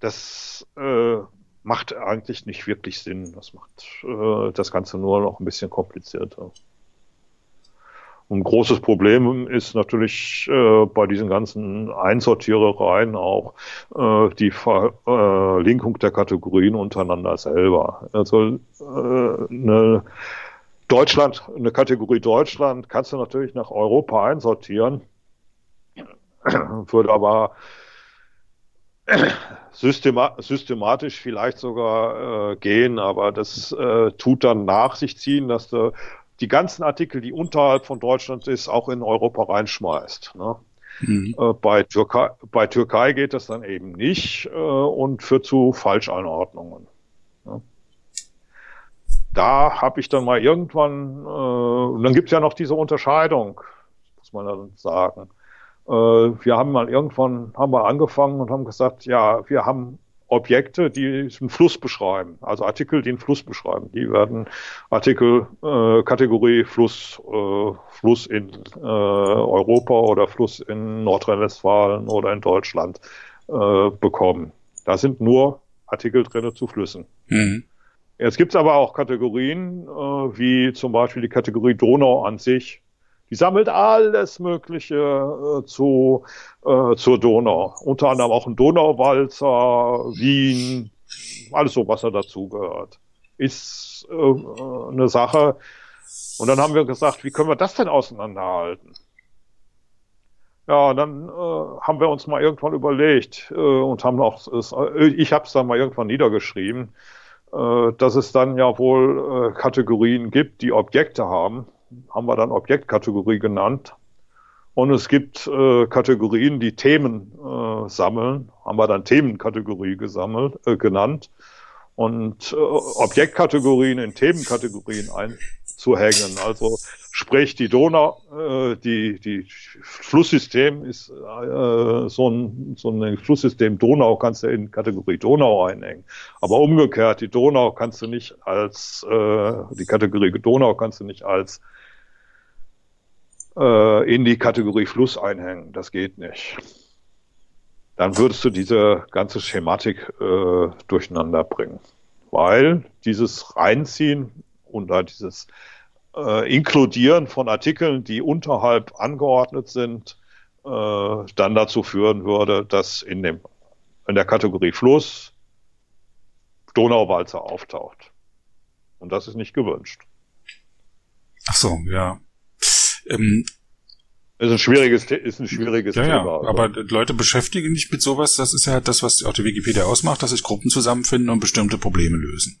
Das äh, macht eigentlich nicht wirklich Sinn. Das macht äh, das Ganze nur noch ein bisschen komplizierter. Und ein großes Problem ist natürlich äh, bei diesen ganzen Einsortierereien auch äh, die Verlinkung der Kategorien untereinander selber. Also äh, eine Deutschland, eine Kategorie Deutschland kannst du natürlich nach Europa einsortieren würde aber systema systematisch vielleicht sogar äh, gehen, aber das äh, tut dann nach sich ziehen, dass du die ganzen Artikel, die unterhalb von Deutschland ist, auch in Europa reinschmeißt. Ne? Mhm. Äh, bei, Türkei, bei Türkei geht das dann eben nicht äh, und führt zu Falscheinordnungen. Ne? Da habe ich dann mal irgendwann, äh, und dann gibt es ja noch diese Unterscheidung, muss man dann sagen. Äh, wir haben mal irgendwann haben wir angefangen und haben gesagt, ja, wir haben Objekte, die einen Fluss beschreiben, also Artikel, die einen Fluss beschreiben. Die werden Artikel äh, Kategorie Fluss, äh, Fluss in äh, Europa oder Fluss in Nordrhein-Westfalen oder in Deutschland äh, bekommen. Da sind nur Artikel drinne zu Flüssen. Mhm. Jetzt gibt's aber auch Kategorien, äh, wie zum Beispiel die Kategorie Donau an sich, die sammelt alles Mögliche äh, zu, äh, zur Donau. Unter anderem auch ein Donauwalzer, Wien, alles so, was da dazugehört. Ist äh, eine Sache. Und dann haben wir gesagt, wie können wir das denn auseinanderhalten? Ja, dann äh, haben wir uns mal irgendwann überlegt äh, und haben auch, äh, ich habe es dann mal irgendwann niedergeschrieben, äh, dass es dann ja wohl äh, Kategorien gibt, die Objekte haben haben wir dann Objektkategorie genannt. Und es gibt äh, Kategorien, die Themen äh, sammeln, haben wir dann Themenkategorie gesammelt, äh, genannt. Und äh, Objektkategorien in Themenkategorien einzuhängen. Also sprich die Donau, äh, die, die Flusssystem ist äh, so, ein, so ein Flusssystem Donau kannst du in Kategorie Donau einhängen. Aber umgekehrt, die Donau kannst du nicht als, äh, die Kategorie Donau kannst du nicht als äh, in die Kategorie Fluss einhängen. Das geht nicht. Dann würdest du diese ganze Schematik äh, durcheinander bringen. Weil dieses Reinziehen und da dieses äh, Inkludieren von Artikeln, die unterhalb angeordnet sind, äh, dann dazu führen würde, dass in, dem, in der Kategorie Fluss Donauwalzer auftaucht. Und das ist nicht gewünscht. Ach so, ja. Ähm, ist ein schwieriges, ist ein schwieriges ja, Thema. Ja, also. aber Leute beschäftigen sich mit sowas, das ist ja halt das, was auch die Wikipedia ausmacht, dass sich Gruppen zusammenfinden und bestimmte Probleme lösen.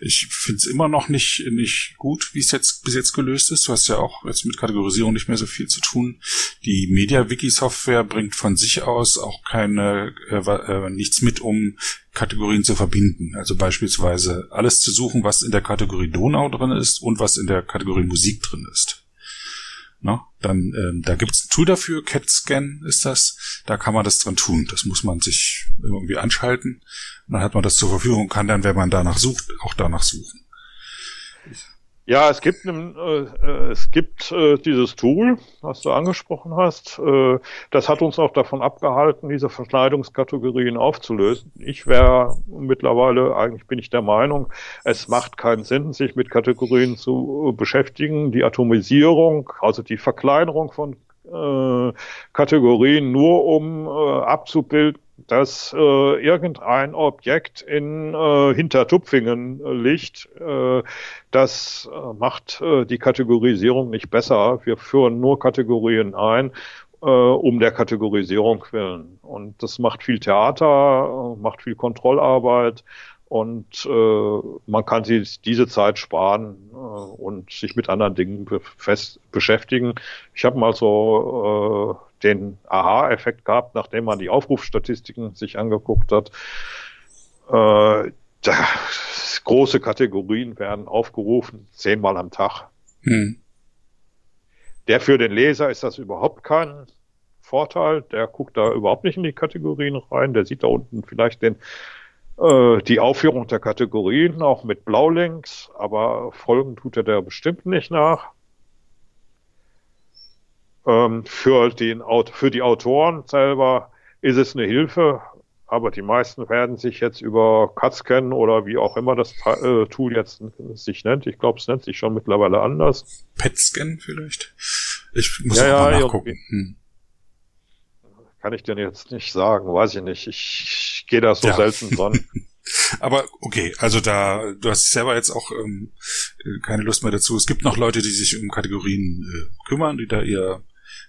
Ich finde es immer noch nicht, nicht gut, wie es jetzt bis jetzt gelöst ist. Du hast ja auch jetzt mit Kategorisierung nicht mehr so viel zu tun. Die Media-Wiki-Software bringt von sich aus auch keine äh, äh, nichts mit, um Kategorien zu verbinden. Also beispielsweise alles zu suchen, was in der Kategorie Donau drin ist und was in der Kategorie Musik drin ist. Ne? Dann, ähm, da gibt's ein Tool dafür, CatScan ist das. Da kann man das dran tun. Das muss man sich irgendwie anschalten. Und dann hat man das zur Verfügung und kann dann, wenn man danach sucht, auch danach suchen. Ja, es gibt, ein, äh, es gibt äh, dieses Tool, was du angesprochen hast. Äh, das hat uns auch davon abgehalten, diese Verschneidungskategorien aufzulösen. Ich wäre mittlerweile, eigentlich bin ich der Meinung, es macht keinen Sinn, sich mit Kategorien zu beschäftigen. Die Atomisierung, also die Verkleinerung von äh, Kategorien nur um äh, abzubilden, dass äh, irgendein Objekt in äh, Hintertupfingen äh, liegt. Äh, das äh, macht äh, die Kategorisierung nicht besser. Wir führen nur Kategorien ein, äh, um der Kategorisierung willen. Und das macht viel Theater, äh, macht viel Kontrollarbeit und äh, man kann sich diese Zeit sparen äh, und sich mit anderen Dingen be beschäftigen. Ich habe mal so äh, den Aha-Effekt gehabt, nachdem man die Aufrufstatistiken sich angeguckt hat. Äh, da, große Kategorien werden aufgerufen, zehnmal am Tag. Hm. Der für den Leser ist das überhaupt kein Vorteil. Der guckt da überhaupt nicht in die Kategorien rein. Der sieht da unten vielleicht den äh, die Aufführung der Kategorien auch mit Blaulinks, aber Folgen tut er da bestimmt nicht nach. Ähm, für, den, für die Autoren selber ist es eine Hilfe, aber die meisten werden sich jetzt über CAT-Scan oder wie auch immer das äh, Tool jetzt sich nennt, ich glaube, es nennt sich schon mittlerweile anders. PET-Scan vielleicht? Ich muss ja, mal nachgucken. Hm. Kann ich dir jetzt nicht sagen, weiß ich nicht. Ich, ich gehe da so ja. selten dran. Aber okay, also da, du hast selber jetzt auch ähm, keine Lust mehr dazu. Es gibt noch Leute, die sich um Kategorien äh, kümmern, die da ihr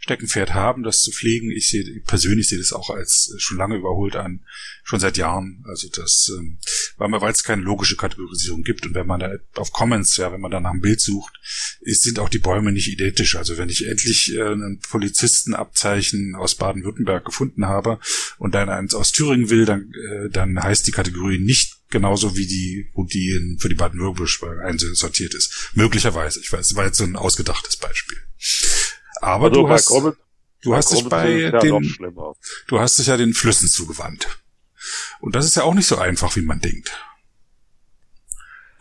Steckenpferd haben, das zu pflegen. Ich sehe persönlich sehe das auch als schon lange überholt an, schon seit Jahren. Also das, ähm, weil es keine logische Kategorisierung gibt und wenn man da auf Comments, ja, wenn man da nach einem Bild sucht, ist, sind auch die Bäume nicht identisch. Also wenn ich endlich äh, ein Polizistenabzeichen aus Baden-Württemberg gefunden habe und dann eins aus Thüringen will, dann, äh, dann heißt die Kategorie nicht genauso wie die, wo die in, für die Baden-Württemberg einsortiert ist. Möglicherweise. Ich weiß, war jetzt so ein ausgedachtes Beispiel. Aber also du hast, Corbett, du hast dich bei den, du hast dich ja den Flüssen zugewandt. Und das ist ja auch nicht so einfach, wie man denkt.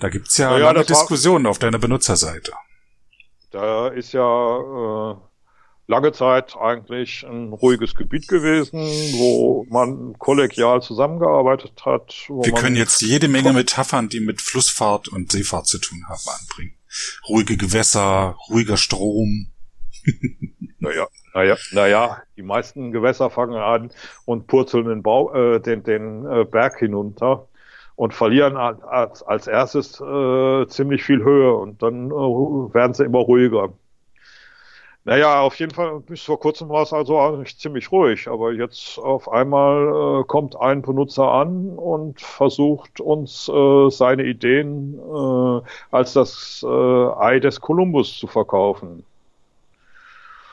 Da gibt's ja, ja lange Diskussionen auf deiner Benutzerseite. Da ist ja äh, lange Zeit eigentlich ein ruhiges Gebiet gewesen, wo man kollegial zusammengearbeitet hat. Wir können jetzt jede Menge Metaphern, die mit Flussfahrt und Seefahrt zu tun haben, anbringen. Ruhige Gewässer, ruhiger Strom. naja, naja, naja, die meisten Gewässer fangen an und purzeln den, Bau, äh, den, den äh, Berg hinunter und verlieren als, als erstes äh, ziemlich viel Höhe und dann äh, werden sie immer ruhiger. Naja, auf jeden Fall bis vor kurzem war es also eigentlich ziemlich ruhig, aber jetzt auf einmal äh, kommt ein Benutzer an und versucht uns äh, seine Ideen äh, als das äh, Ei des Kolumbus zu verkaufen.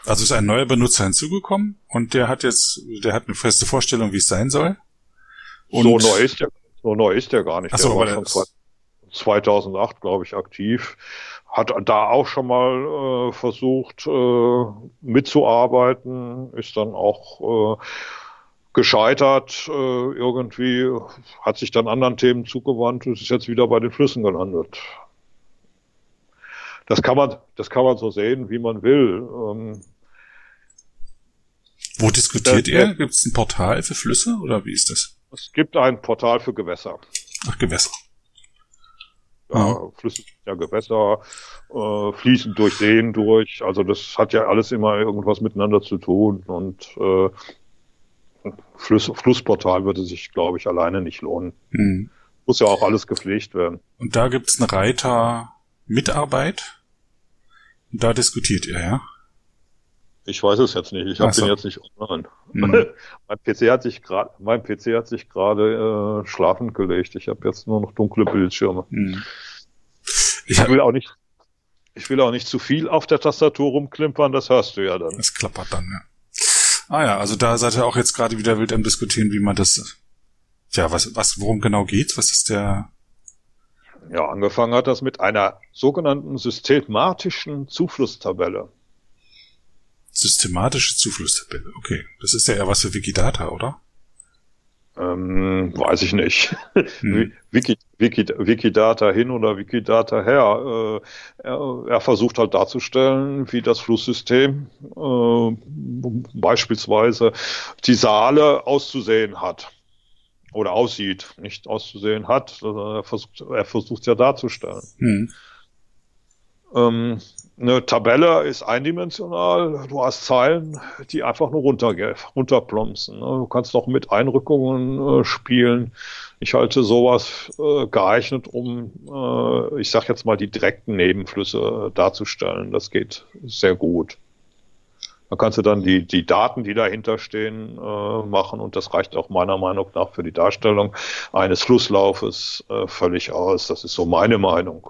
Also ist ein neuer Benutzer hinzugekommen und der hat jetzt, der hat eine feste Vorstellung, wie es sein soll. Und so neu ist der, so neu ist der gar nicht. Ach so, der war schon 2008, glaube ich, aktiv. Hat da auch schon mal äh, versucht äh, mitzuarbeiten, ist dann auch äh, gescheitert, äh, irgendwie hat sich dann anderen Themen zugewandt und ist jetzt wieder bei den Flüssen gelandet. Das kann man, das kann man so sehen, wie man will. Ähm, wo diskutiert ihr? Gibt es ein Portal für Flüsse oder wie ist das? Es gibt ein Portal für Gewässer. Ach, Gewässer. Ja, mhm. Flüsse ja Gewässer, äh, fließen durch Seen durch. Also das hat ja alles immer irgendwas miteinander zu tun und äh, Fluss, Flussportal würde sich, glaube ich, alleine nicht lohnen. Mhm. Muss ja auch alles gepflegt werden. Und da gibt's einen Reiter Mitarbeit. Und da diskutiert ihr, ja? Ich weiß es jetzt nicht. Ich habe so. den jetzt nicht online. Mhm. mein PC hat sich gerade, mein PC hat sich gerade äh, schlafend gelegt. Ich habe jetzt nur noch dunkle Bildschirme. Mhm. Ich, ich will auch nicht, ich will auch nicht zu viel auf der Tastatur rumklimpern. Das hörst du ja dann. Das klappert dann. Ja. Ah ja, also da seid ihr auch jetzt gerade wieder wild am diskutieren, wie man das. Ja, was, was, worum genau geht's? Was ist der? Ja, angefangen hat das mit einer sogenannten systematischen Zuflusstabelle. Systematische Zuflusstabelle, okay. Das ist ja eher was für Wikidata, oder? Ähm, weiß ich nicht. Hm. Wiki, Wiki, Wikidata hin oder Wikidata her. Äh, er, er, versucht halt darzustellen, wie das Flusssystem äh, beispielsweise die Saale auszusehen hat. Oder aussieht, nicht auszusehen hat. Er versucht, er versucht es ja darzustellen. Hm. Ähm, eine Tabelle ist eindimensional. Du hast Zeilen, die einfach nur runter, runterplumpsen. Ne? Du kannst auch mit Einrückungen äh, spielen. Ich halte sowas äh, geeignet, um, äh, ich sag jetzt mal, die direkten Nebenflüsse darzustellen. Das geht sehr gut. Da kannst du dann die, die Daten, die dahinter stehen, machen und das reicht auch meiner Meinung nach für die Darstellung eines Flusslaufes völlig aus. Das ist so meine Meinung.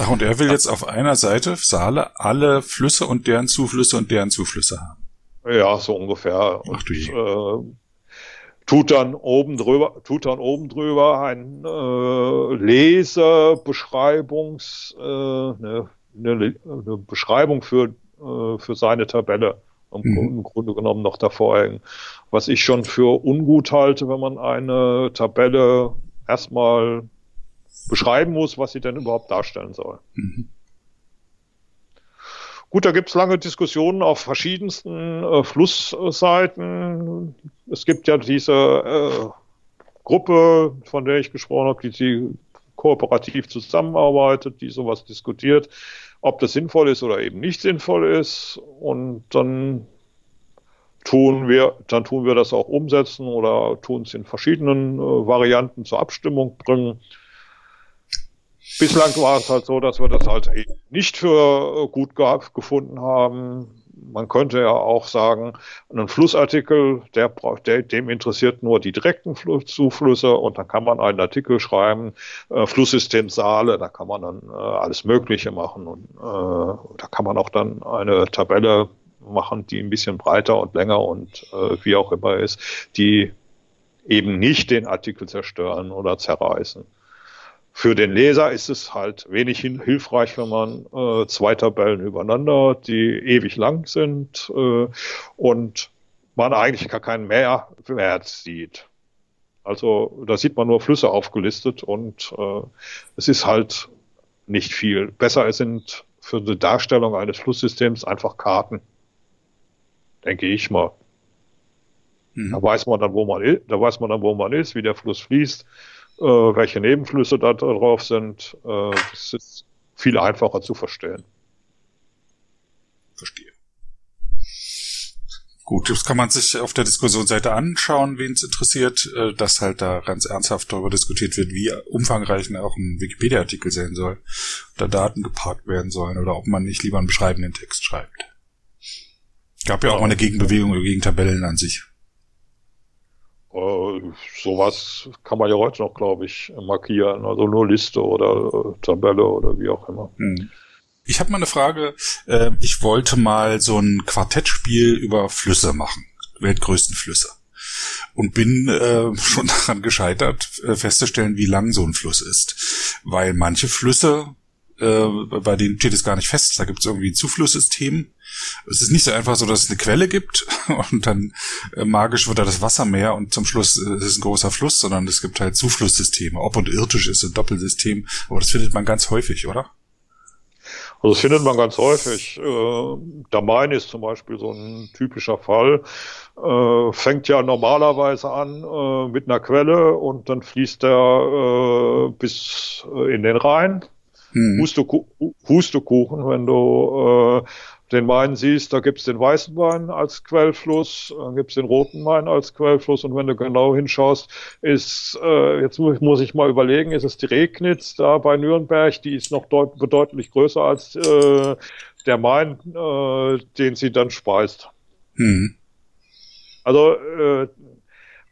Ach, und er will jetzt auf einer Seite, Saale, alle Flüsse und deren Zuflüsse und deren Zuflüsse haben. Ja, so ungefähr. Ach du je. Äh, tut dann oben drüber, tut dann oben drüber ein äh, Lesebeschreibungs, äh, eine, eine, eine Beschreibung für, äh, für seine Tabelle im, mhm. im Grunde genommen noch davor hängen. Was ich schon für ungut halte, wenn man eine Tabelle erstmal beschreiben muss, was sie denn überhaupt darstellen soll. Mhm. Gut, da gibt es lange Diskussionen auf verschiedensten äh, Flussseiten. Es gibt ja diese äh, Gruppe, von der ich gesprochen habe, die, die kooperativ zusammenarbeitet, die sowas diskutiert, ob das sinnvoll ist oder eben nicht sinnvoll ist. Und dann tun wir, dann tun wir das auch umsetzen oder tun es in verschiedenen äh, Varianten zur Abstimmung bringen. Bislang war es halt so, dass wir das halt nicht für äh, gut gefunden haben. Man könnte ja auch sagen, ein Flussartikel, der der, dem interessiert nur die direkten Zuflüsse und dann kann man einen Artikel schreiben, äh, Flusssystem Saale, da kann man dann äh, alles Mögliche machen und äh, da kann man auch dann eine Tabelle machen, die ein bisschen breiter und länger und äh, wie auch immer ist, die eben nicht den Artikel zerstören oder zerreißen. Für den Leser ist es halt wenig hilfreich, wenn man äh, zwei Tabellen übereinander, die ewig lang sind äh, und man eigentlich gar keinen Mehrwert sieht. Also da sieht man nur Flüsse aufgelistet und äh, es ist halt nicht viel. Besser sind für die Darstellung eines Flusssystems einfach Karten. Denke ich mal. Mhm. Da weiß man dann, wo man da weiß man dann, wo man ist, wie der Fluss fließt äh, welche Nebenflüsse da drauf sind. Äh, das ist viel einfacher zu verstehen. Verstehe. Gut, das kann man sich auf der Diskussionsseite anschauen, wen es interessiert, äh, dass halt da ganz ernsthaft darüber diskutiert wird, wie umfangreich auch ein Wikipedia-Artikel sein soll, ob da Daten geparkt werden sollen oder ob man nicht lieber einen beschreibenden Text schreibt. Gab ja auch mal eine Gegenbewegung gegen Tabellen an sich. Äh, sowas kann man ja heute noch, glaube ich, markieren. Also nur Liste oder äh, Tabelle oder wie auch immer. Hm. Ich habe mal eine Frage. Äh, ich wollte mal so ein Quartettspiel über Flüsse machen. Weltgrößten Flüsse. Und bin äh, schon daran gescheitert, äh, festzustellen, wie lang so ein Fluss ist. Weil manche Flüsse äh, bei denen steht es gar nicht fest. Da gibt es irgendwie ein Zuflusssystem. Es ist nicht so einfach so, dass es eine Quelle gibt und dann äh, magisch wird da das Wasser mehr und zum Schluss äh, ist es ein großer Fluss, sondern es gibt halt Zuflusssysteme. Ob und irdisch ist ein Doppelsystem, aber das findet man ganz häufig, oder? Also das findet man ganz häufig. Äh, der Main ist zum Beispiel so ein typischer Fall. Äh, fängt ja normalerweise an äh, mit einer Quelle und dann fließt er äh, bis äh, in den Rhein hm. Hustekuchen, wenn du äh, den Main siehst, da gibt's den weißen Wein als Quellfluss, dann gibt's den roten Wein als Quellfluss und wenn du genau hinschaust, ist, äh, jetzt muss ich mal überlegen, ist es die Regnitz da bei Nürnberg, die ist noch deut bedeutlich größer als äh, der Main, äh, den sie dann speist. Hm. Also äh,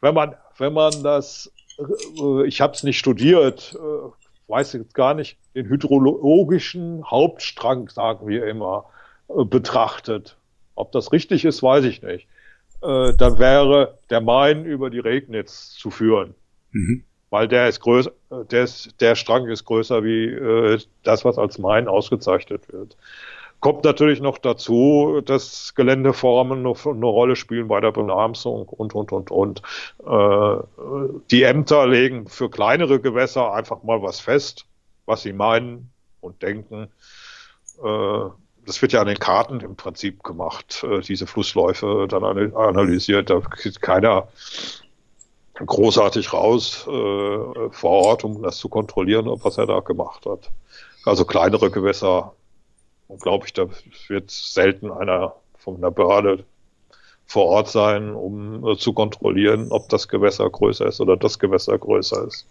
wenn man wenn man das, äh, ich habe es nicht studiert, äh, weiß jetzt gar nicht, den hydrologischen Hauptstrang, sagen wir immer, äh, betrachtet. Ob das richtig ist, weiß ich nicht. Äh, dann wäre der Main über die Regnitz zu führen. Mhm. Weil der ist größer, der, ist, der Strang ist größer wie äh, das, was als Main ausgezeichnet wird. Kommt natürlich noch dazu, dass Geländeformen noch eine Rolle spielen bei der Benamsung und, und, und, und. Äh, die Ämter legen für kleinere Gewässer einfach mal was fest, was sie meinen und denken. Äh, das wird ja an den Karten im Prinzip gemacht, äh, diese Flussläufe dann analysiert. Da geht keiner großartig raus äh, vor Ort, um das zu kontrollieren, was er da gemacht hat. Also kleinere Gewässer glaube ich, da wird selten einer von der Behörde vor Ort sein, um äh, zu kontrollieren, ob das Gewässer größer ist oder das Gewässer größer ist.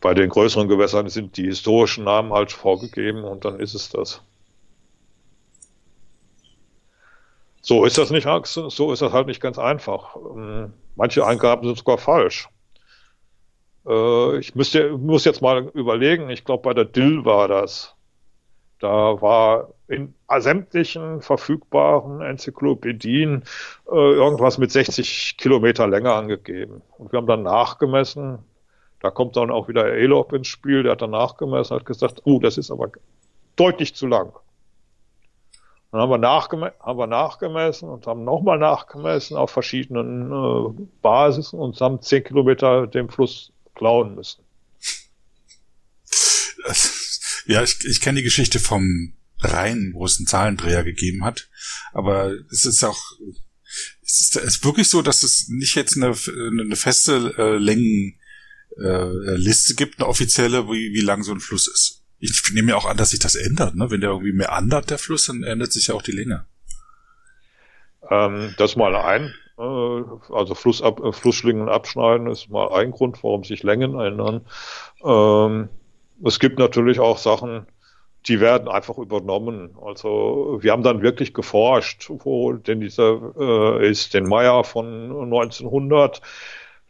Bei den größeren Gewässern sind die historischen Namen halt vorgegeben und dann ist es das. So ist das nicht, so ist das halt nicht ganz einfach. Ähm, manche Eingaben sind sogar falsch. Äh, ich müsste, muss jetzt mal überlegen, ich glaube bei der Dill war das. Da war in sämtlichen verfügbaren Enzyklopädien äh, irgendwas mit 60 Kilometer Länge angegeben. Und wir haben dann nachgemessen. Da kommt dann auch wieder Elop ins Spiel. Der hat dann nachgemessen, hat gesagt, oh, das ist aber deutlich zu lang. Dann haben wir, nachgeme haben wir nachgemessen und haben nochmal nachgemessen auf verschiedenen äh, Basisen und haben 10 Kilometer dem Fluss klauen müssen. Ja, ich, ich kenne die Geschichte vom Rhein, wo es einen Zahlendreher gegeben hat. Aber es ist auch, es ist, es ist wirklich so, dass es nicht jetzt eine, eine feste äh, Längenliste äh, gibt, eine offizielle, wie, wie lang so ein Fluss ist. Ich nehme ja auch an, dass sich das ändert. Ne? Wenn der irgendwie mehr andert, der Fluss, dann ändert sich ja auch die Länge. Ähm, das mal ein. Äh, also Flussab äh, Flussschlingen abschneiden ist mal ein Grund, warum sich Längen ändern. Ähm, es gibt natürlich auch Sachen, die werden einfach übernommen. Also wir haben dann wirklich geforscht, wo denn dieser äh, ist, den Meier von 1900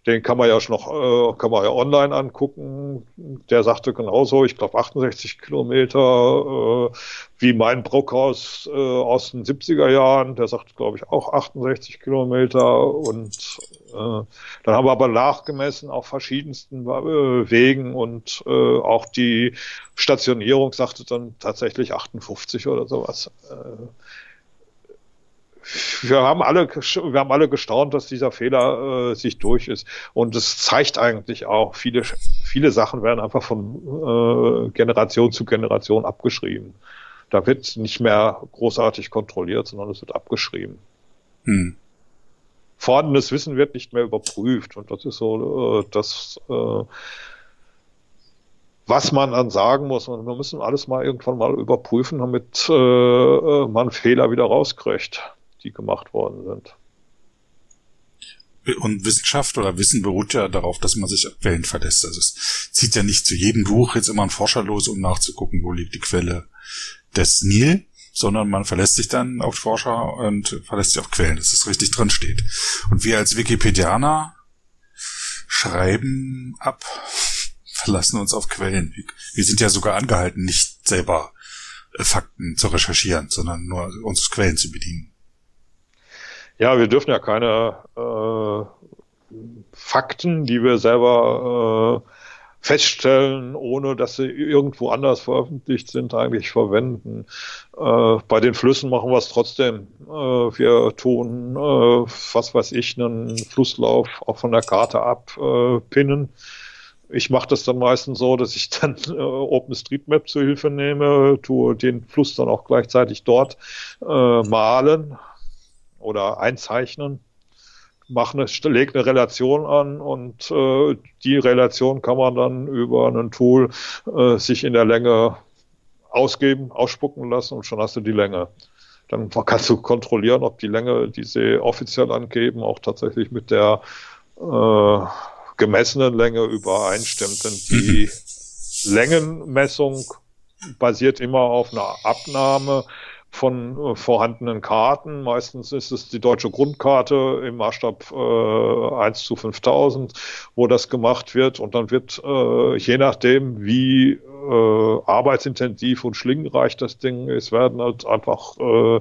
den kann man ja schon noch, äh, kann man ja online angucken. Der sagte genauso, ich glaube 68 Kilometer, äh, wie mein Brockhaus äh, aus den 70er Jahren, der sagt, glaube ich, auch 68 Kilometer. Und dann haben wir aber nachgemessen auf verschiedensten äh, Wegen und äh, auch die Stationierung sagte dann tatsächlich 58 oder sowas. Äh, wir haben alle, wir haben alle gestaunt, dass dieser Fehler äh, sich durch ist. Und es zeigt eigentlich auch, viele, viele Sachen werden einfach von äh, Generation zu Generation abgeschrieben. Da wird nicht mehr großartig kontrolliert, sondern es wird abgeschrieben. Hm. Vorhandenes Wissen wird nicht mehr überprüft. Und das ist so, äh, das, äh, was man dann sagen muss. Und wir müssen alles mal irgendwann mal überprüfen, damit äh, äh man Fehler wieder rauskriegt die gemacht worden sind. Und Wissenschaft oder Wissen beruht ja darauf, dass man sich auf Quellen verlässt. Also es zieht ja nicht zu jedem Buch jetzt immer ein Forscher los, um nachzugucken, wo liegt die Quelle des Nil, sondern man verlässt sich dann auf Forscher und verlässt sich auf Quellen, dass es richtig drin steht. Und wir als Wikipedianer schreiben ab, verlassen uns auf Quellen. Wir sind ja sogar angehalten, nicht selber äh, Fakten zu recherchieren, sondern nur uns Quellen zu bedienen. Ja, wir dürfen ja keine äh, Fakten, die wir selber äh, feststellen, ohne dass sie irgendwo anders veröffentlicht sind, eigentlich verwenden. Äh, bei den Flüssen machen wir es trotzdem. Äh, wir tun, äh, was weiß ich, einen Flusslauf auch von der Karte abpinnen. Ich mache das dann meistens so, dass ich dann äh, OpenStreetMap zur Hilfe nehme, tue den Fluss dann auch gleichzeitig dort äh, malen, oder einzeichnen, mache eine, lege eine Relation an und äh, die Relation kann man dann über ein Tool äh, sich in der Länge ausgeben, ausspucken lassen und schon hast du die Länge. Dann kannst du kontrollieren, ob die Länge, die sie offiziell angeben, auch tatsächlich mit der äh, gemessenen Länge übereinstimmt. Denn die Längenmessung basiert immer auf einer Abnahme von äh, vorhandenen Karten. Meistens ist es die deutsche Grundkarte im Maßstab äh, 1 zu 5000, wo das gemacht wird. Und dann wird, äh, je nachdem, wie äh, arbeitsintensiv und schlingenreich das Ding ist, werden halt einfach äh,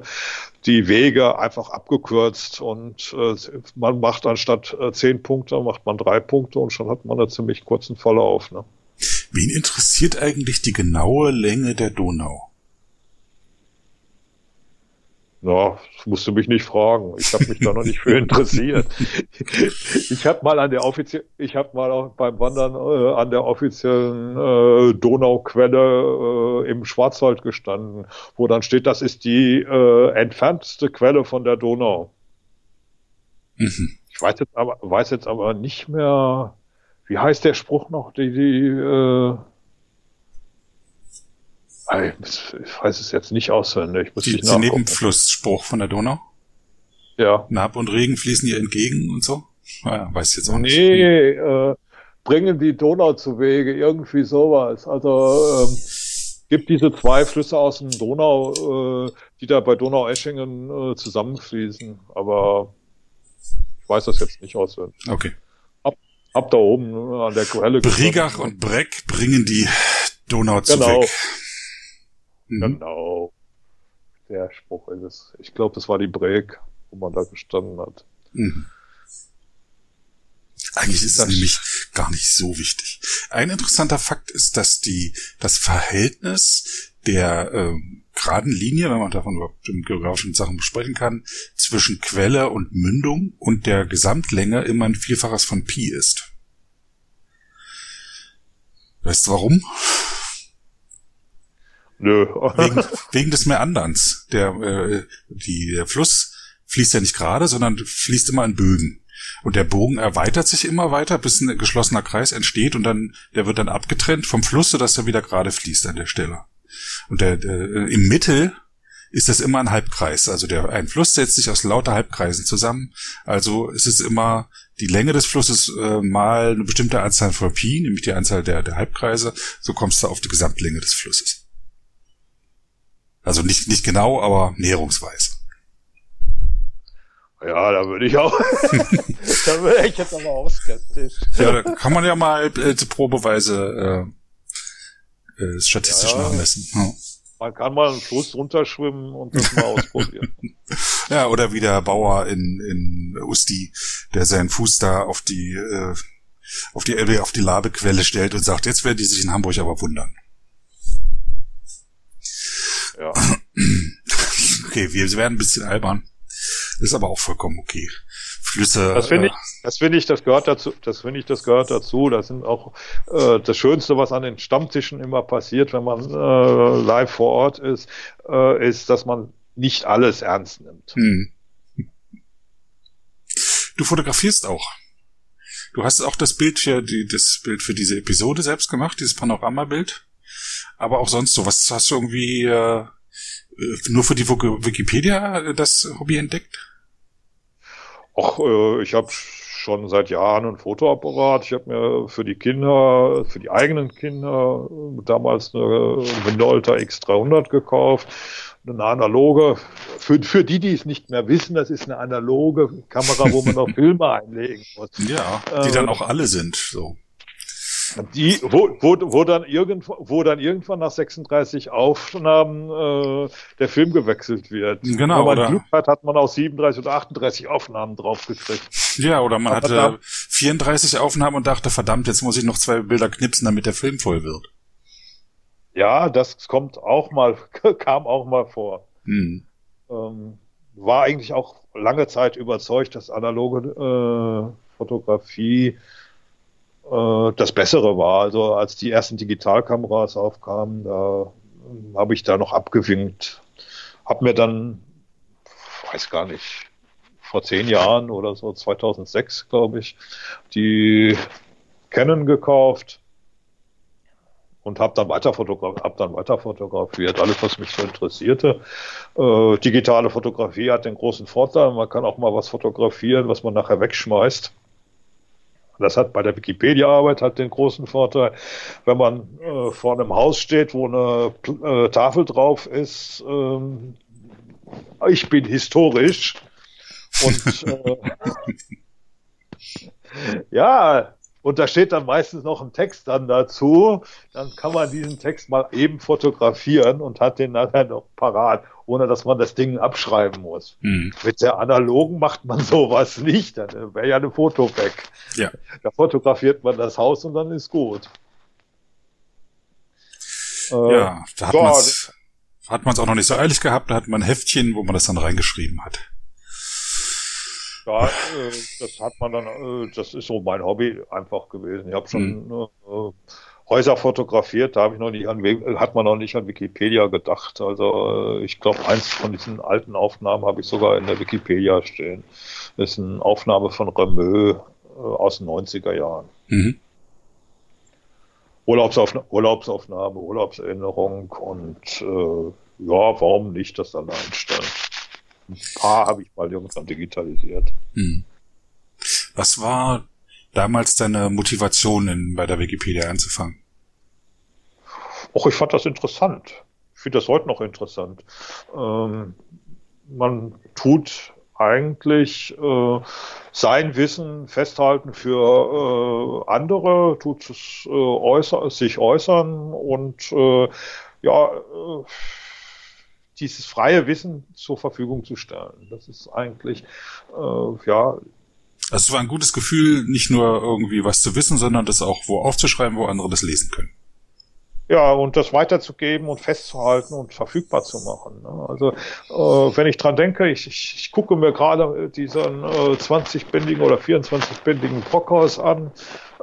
die Wege einfach abgekürzt und äh, man macht anstatt äh, zehn Punkte, macht man drei Punkte und schon hat man einen ziemlich kurzen Verlauf. Ne? Wen interessiert eigentlich die genaue Länge der Donau? Na, das musst du mich nicht fragen. Ich habe mich da noch nicht für interessiert. ich habe mal an der offiziellen, ich habe mal auch beim Wandern äh, an der offiziellen äh, Donauquelle äh, im Schwarzwald gestanden, wo dann steht, das ist die äh, entfernteste Quelle von der Donau. Mhm. Ich weiß jetzt aber, weiß jetzt aber nicht mehr, wie heißt der Spruch noch, die, die äh, ich weiß es jetzt nicht auswendig. Ich muss die, die Nebenflussspruch von der Donau? Ja. Nab und Regen fließen ihr entgegen und so? Naja, ah weiß ich jetzt auch nicht. Nee, äh, bringen die Donau zu Wege, irgendwie sowas. Also ähm, gibt diese zwei Flüsse aus dem Donau, äh, die da bei Donau-Eschingen äh, zusammenfließen. Aber ich weiß das jetzt nicht auswendig. Okay. Ab, ab da oben äh, an der Quelle. Brigach und Breck bringen die Donau zu genau. Weg. Mhm. Genau. Der Spruch ist es. Ich glaube, das war die Break, wo man da gestanden hat. Mhm. Eigentlich ist es nämlich gar nicht so wichtig. Ein interessanter Fakt ist, dass die das Verhältnis der äh, geraden Linie, wenn man davon überhaupt in geografischen Sachen besprechen kann, zwischen Quelle und Mündung und der Gesamtlänge immer ein Vielfaches von Pi ist. Weißt du warum? Nö. wegen, wegen des Meanderns. Der, äh, die, der Fluss fließt ja nicht gerade, sondern fließt immer in Bögen. Und der Bogen erweitert sich immer weiter, bis ein geschlossener Kreis entsteht und dann, der wird dann abgetrennt vom Fluss, sodass er wieder gerade fließt an der Stelle. Und der, der, im Mittel ist das immer ein Halbkreis. Also der, ein Fluss setzt sich aus lauter Halbkreisen zusammen. Also ist es immer die Länge des Flusses äh, mal eine bestimmte Anzahl von Pi, nämlich die Anzahl der, der Halbkreise. So kommst du auf die Gesamtlänge des Flusses. Also nicht, nicht genau, aber näherungsweise. Ja, da würde ich auch. da würde ich jetzt aber auch skeptisch. Ja, da kann man ja mal äh, probeweise äh, äh, statistisch ja, nachmessen. Ja. Man kann mal einen Fluss runterschwimmen und das mal ausprobieren. ja, oder wie der Bauer in, in Usti, der seinen Fuß da auf die äh, auf die auf die Labequelle stellt und sagt, jetzt werden die sich in Hamburg aber wundern. Ja. Okay, wir werden ein bisschen albern. Ist aber auch vollkommen okay. Flüsse. Das finde ich, äh, das finde ich, das gehört dazu, das finde ich, das gehört dazu. Das sind auch äh, das Schönste, was an den Stammtischen immer passiert, wenn man äh, live vor Ort ist, äh, ist, dass man nicht alles ernst nimmt. Hm. Du fotografierst auch. Du hast auch das Bild für die, das Bild für diese Episode selbst gemacht, dieses Panoramabild aber auch sonst so. Was hast du irgendwie äh, nur für die Wikipedia das Hobby entdeckt? Ach, äh, ich habe schon seit Jahren ein Fotoapparat. Ich habe mir für die Kinder, für die eigenen Kinder damals eine Minolta X300 gekauft. Eine analoge, für, für die, die es nicht mehr wissen, das ist eine analoge Kamera, wo man noch Filme einlegen muss. Ja, die äh, dann auch alle sind, so. Die, wo, wo, wo, dann irgendwo, wo dann irgendwann nach 36 Aufnahmen äh, der Film gewechselt wird. Genau. Wenn man oder, Glück hat, hat man auch 37 oder 38 Aufnahmen draufgekriegt. Ja, oder man Aber hatte 34 Aufnahmen und dachte, verdammt, jetzt muss ich noch zwei Bilder knipsen, damit der Film voll wird. Ja, das kommt auch mal, kam auch mal vor. Hm. Ähm, war eigentlich auch lange Zeit überzeugt, dass analoge äh, Fotografie äh, das Bessere war. Also als die ersten Digitalkameras aufkamen, da habe ich da noch abgewinkt. Hab mir dann, weiß gar nicht, vor zehn Jahren oder so, 2006 glaube ich, die Canon gekauft und habe dann weiter fotografiert, hab dann weiter fotografiert, alles was mich so interessierte. Äh, digitale Fotografie hat den großen Vorteil, man kann auch mal was fotografieren, was man nachher wegschmeißt. Das hat bei der Wikipedia-Arbeit halt den großen Vorteil, wenn man äh, vor einem Haus steht, wo eine äh, Tafel drauf ist, ähm, ich bin historisch und äh, ja, und da steht dann meistens noch ein Text dann dazu. Dann kann man diesen Text mal eben fotografieren und hat den nachher noch parat, ohne dass man das Ding abschreiben muss. Mhm. Mit der analogen macht man sowas nicht. Dann wäre ja eine Foto weg. Ja. Da fotografiert man das Haus und dann ist gut. Äh, ja, da hat man hat man es auch noch nicht so eilig gehabt, da hat man ein Heftchen, wo man das dann reingeschrieben hat. Ja, äh, das hat man dann, äh, das ist so mein Hobby einfach gewesen. Ich habe schon mhm. äh, Häuser fotografiert, da habe ich noch nicht an, hat man noch nicht an Wikipedia gedacht. Also äh, ich glaube, eins von diesen alten Aufnahmen habe ich sogar in der Wikipedia stehen. Das ist eine Aufnahme von Remeux äh, aus den 90er Jahren. Mhm. Urlaubsaufnahme, Urlaubsaufnahme, Urlaubserinnerung und äh, ja, warum nicht das dann einstellen? Ein paar habe ich mal irgendwann digitalisiert. Hm. Was war damals deine Motivation, in, bei der Wikipedia anzufangen? Och, ich fand das interessant. Ich finde das heute noch interessant. Ähm, man tut eigentlich äh, sein Wissen festhalten für äh, andere, tut es äh, äußer, sich äußern und äh, ja, äh, dieses freie Wissen zur Verfügung zu stellen. Das ist eigentlich, äh, ja. Also es war ein gutes Gefühl, nicht nur irgendwie was zu wissen, sondern das auch wo aufzuschreiben, wo andere das lesen können. Ja, und das weiterzugeben und festzuhalten und verfügbar zu machen. Ne? Also äh, wenn ich dran denke, ich, ich, ich gucke mir gerade diesen äh, 20-bändigen oder 24-bändigen Brockhaus an,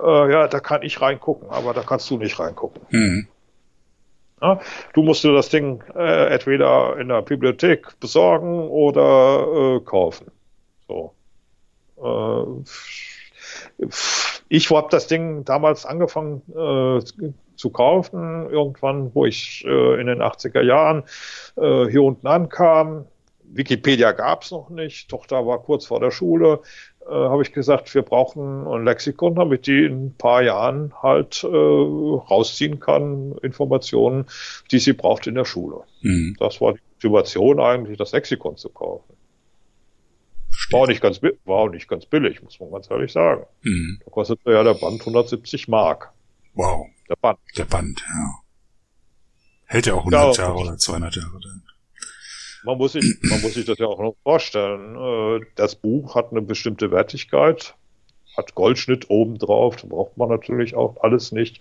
äh, ja, da kann ich reingucken, aber da kannst du nicht reingucken. Mhm. Ja, du musst dir das Ding äh, entweder in der Bibliothek besorgen oder äh, kaufen. So. Äh, ich habe das Ding damals angefangen äh, zu kaufen, irgendwann, wo ich äh, in den 80er Jahren äh, hier unten ankam. Wikipedia gab es noch nicht, Tochter war kurz vor der Schule, äh, habe ich gesagt, wir brauchen ein Lexikon, damit die in ein paar Jahren halt äh, rausziehen kann, Informationen, die sie braucht in der Schule. Mhm. Das war die Motivation eigentlich, das Lexikon zu kaufen. War auch, nicht ganz, war auch nicht ganz billig, muss man ganz ehrlich sagen. Mhm. Da kostete ja der Band 170 Mark. Wow. Der Band. Der Band, ja. Hält ja auch 100 ja, Jahre oder 200 Jahre dann. Man muss sich, man muss sich das ja auch noch vorstellen. Äh, das Buch hat eine bestimmte Wertigkeit, hat Goldschnitt oben drauf, da braucht man natürlich auch alles nicht.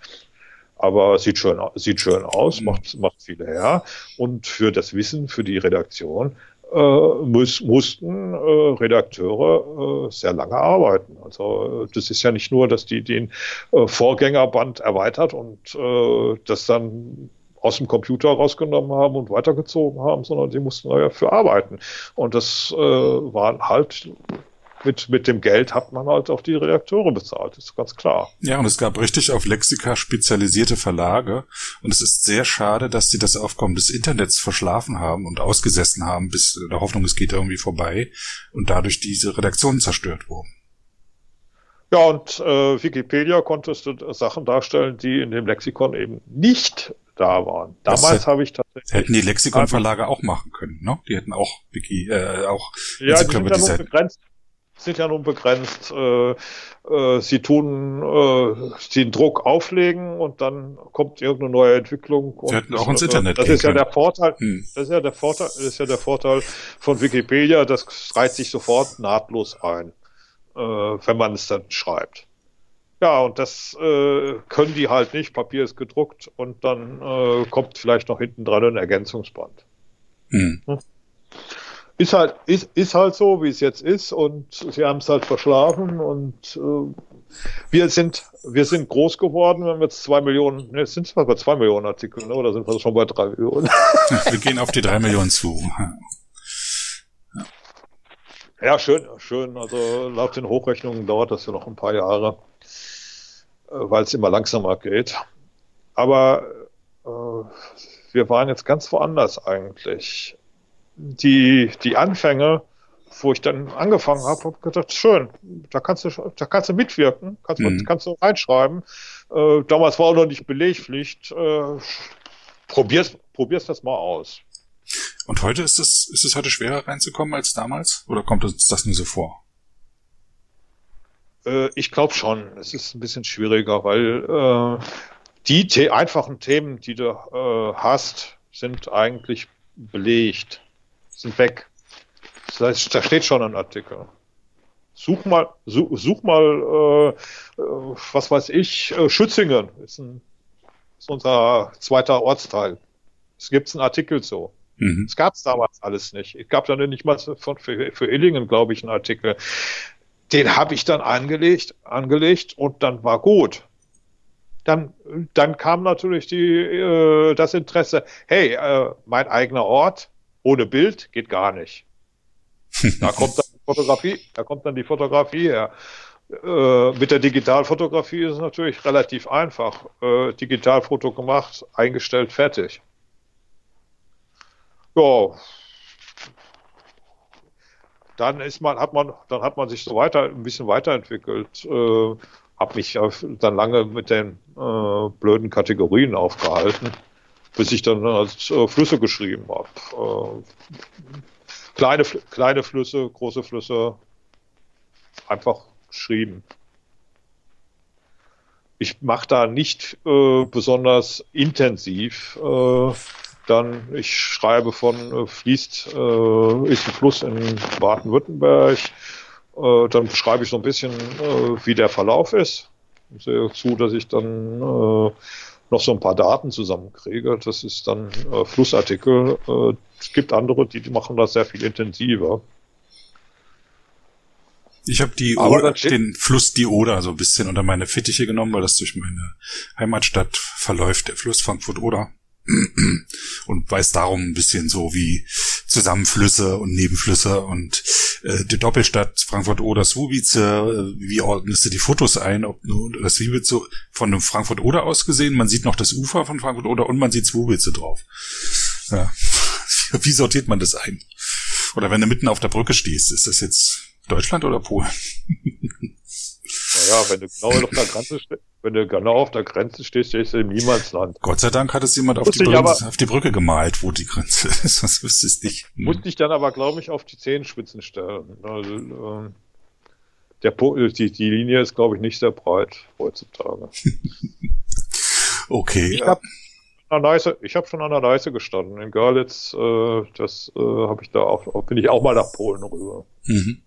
Aber sieht schön, sieht schön aus, mhm. macht, macht viel her. Und für das Wissen, für die Redaktion, äh, muss, mussten äh, Redakteure äh, sehr lange arbeiten. Also äh, das ist ja nicht nur, dass die den äh, Vorgängerband erweitert und das dann aus dem Computer rausgenommen haben und weitergezogen haben, sondern sie mussten dafür arbeiten. Und das äh, waren halt mit, mit dem Geld hat man halt auch die Redakteure bezahlt, ist ganz klar. Ja, und es gab richtig auf Lexika spezialisierte Verlage. Und es ist sehr schade, dass sie das Aufkommen des Internets verschlafen haben und ausgesessen haben, bis der Hoffnung, es geht irgendwie vorbei und dadurch diese Redaktionen zerstört wurden. Ja, und äh, Wikipedia konntest du Sachen darstellen, die in dem Lexikon eben nicht da waren. Damals habe ich tatsächlich. Hätten die Lexikon-Verlage auch machen können, ne? Die hätten auch Wiki, äh, auch ja, die sind ja nur begrenzt sind ja nun begrenzt. Äh, äh, sie tun äh, den Druck auflegen und dann kommt irgendeine neue Entwicklung. Sie hätten auch ins Internet. Das ist ja der Vorteil. Hm. Das ist ja der Vorteil. Das ist ja der Vorteil von Wikipedia. Das reiht sich sofort nahtlos ein, äh, wenn man es dann schreibt. Ja, und das äh, können die halt nicht. Papier ist gedruckt und dann äh, kommt vielleicht noch hinten dran ein Ergänzungsband. Hm. Hm? ist halt, ist, ist halt so, wie es jetzt ist und sie haben es halt verschlafen und äh, wir sind, wir sind groß geworden, wir haben jetzt zwei Millionen, ne, sind es bei zwei Millionen Artikel, ne, oder sind wir schon bei drei Millionen? wir gehen auf die drei Millionen zu. Ja, schön, schön. Also laut den Hochrechnungen dauert das ja noch ein paar Jahre, weil es immer langsamer geht. Aber äh, wir waren jetzt ganz woanders eigentlich die, die Anfänge, wo ich dann angefangen habe, habe gedacht, schön, da kannst du, da kannst du mitwirken, kannst, mhm. kannst du reinschreiben. Äh, damals war auch noch nicht Belegpflicht. Äh, probier's, probier's das mal aus. Und heute ist es, ist es heute schwerer reinzukommen als damals? Oder kommt uns das nur so vor? Äh, ich glaube schon. Es ist ein bisschen schwieriger, weil äh, die The einfachen Themen, die du äh, hast, sind eigentlich belegt sind weg. Das heißt, da steht schon ein Artikel. Such mal, such, such mal, äh, äh, was weiß ich, äh, Schützingen ist, ein, ist unser zweiter Ortsteil. Es gibt einen Artikel so. Mhm. Es gab es damals alles nicht. Es gab dann nicht mal von, für, für Illingen, glaube ich, einen Artikel. Den habe ich dann angelegt, angelegt und dann war gut. Dann, dann kam natürlich die, äh, das Interesse, hey, äh, mein eigener Ort ohne Bild geht gar nicht. Da kommt dann die Fotografie, da kommt dann die Fotografie her. Äh, mit der Digitalfotografie ist es natürlich relativ einfach. Äh, Digitalfoto gemacht, eingestellt, fertig. Ja. Dann ist man, hat man, dann hat man sich so weiter, ein bisschen weiterentwickelt. Äh, hab mich dann lange mit den äh, blöden Kategorien aufgehalten, bis ich dann als äh, Flüsse geschrieben habe. Äh, kleine, kleine Flüsse, große Flüsse, einfach geschrieben. Ich mache da nicht äh, besonders intensiv. Dann, ich schreibe von äh, fließt, äh, ist ein Fluss in Baden-Württemberg. Äh, dann beschreibe ich so ein bisschen, äh, wie der Verlauf ist. Ich sehe zu, dass ich dann äh, noch so ein paar Daten zusammenkriege. Das ist dann äh, Flussartikel. Äh, es gibt andere, die machen das sehr viel intensiver. Ich habe die Oder, den Fluss die Oder so ein bisschen unter meine Fittiche genommen, weil das durch meine Heimatstadt verläuft, der Fluss Frankfurt-Oder. Und weiß darum ein bisschen so wie Zusammenflüsse und Nebenflüsse und äh, die Doppelstadt Frankfurt-Oder Swubice, äh, wie ordnest du die Fotos ein? Ob nur das so von einem Frankfurt-Oder aus gesehen, man sieht noch das Ufer von Frankfurt-Oder und man sieht Swubice drauf. Ja. Wie sortiert man das ein? Oder wenn du mitten auf der Brücke stehst, ist das jetzt Deutschland oder Polen? Naja, wenn du genau auf der Grenze stehst, wenn du genau auf der Grenze stehst, stehst du im Niemandsland. Gott sei Dank hat es jemand auf die, Brücke, aber, auf die, Brücke, gemalt, wo die Grenze ist. Das wüsste ich nicht. Hm. Musste ich dann aber, glaube ich, auf die Zehenspitzen stellen. Also, ähm, der, die, die Linie ist, glaube ich, nicht sehr breit heutzutage. okay. Ich habe hab schon an der Leise gestanden. In Görlitz, äh, das äh, habe ich da auch, bin ich auch mal nach Polen rüber. Mhm.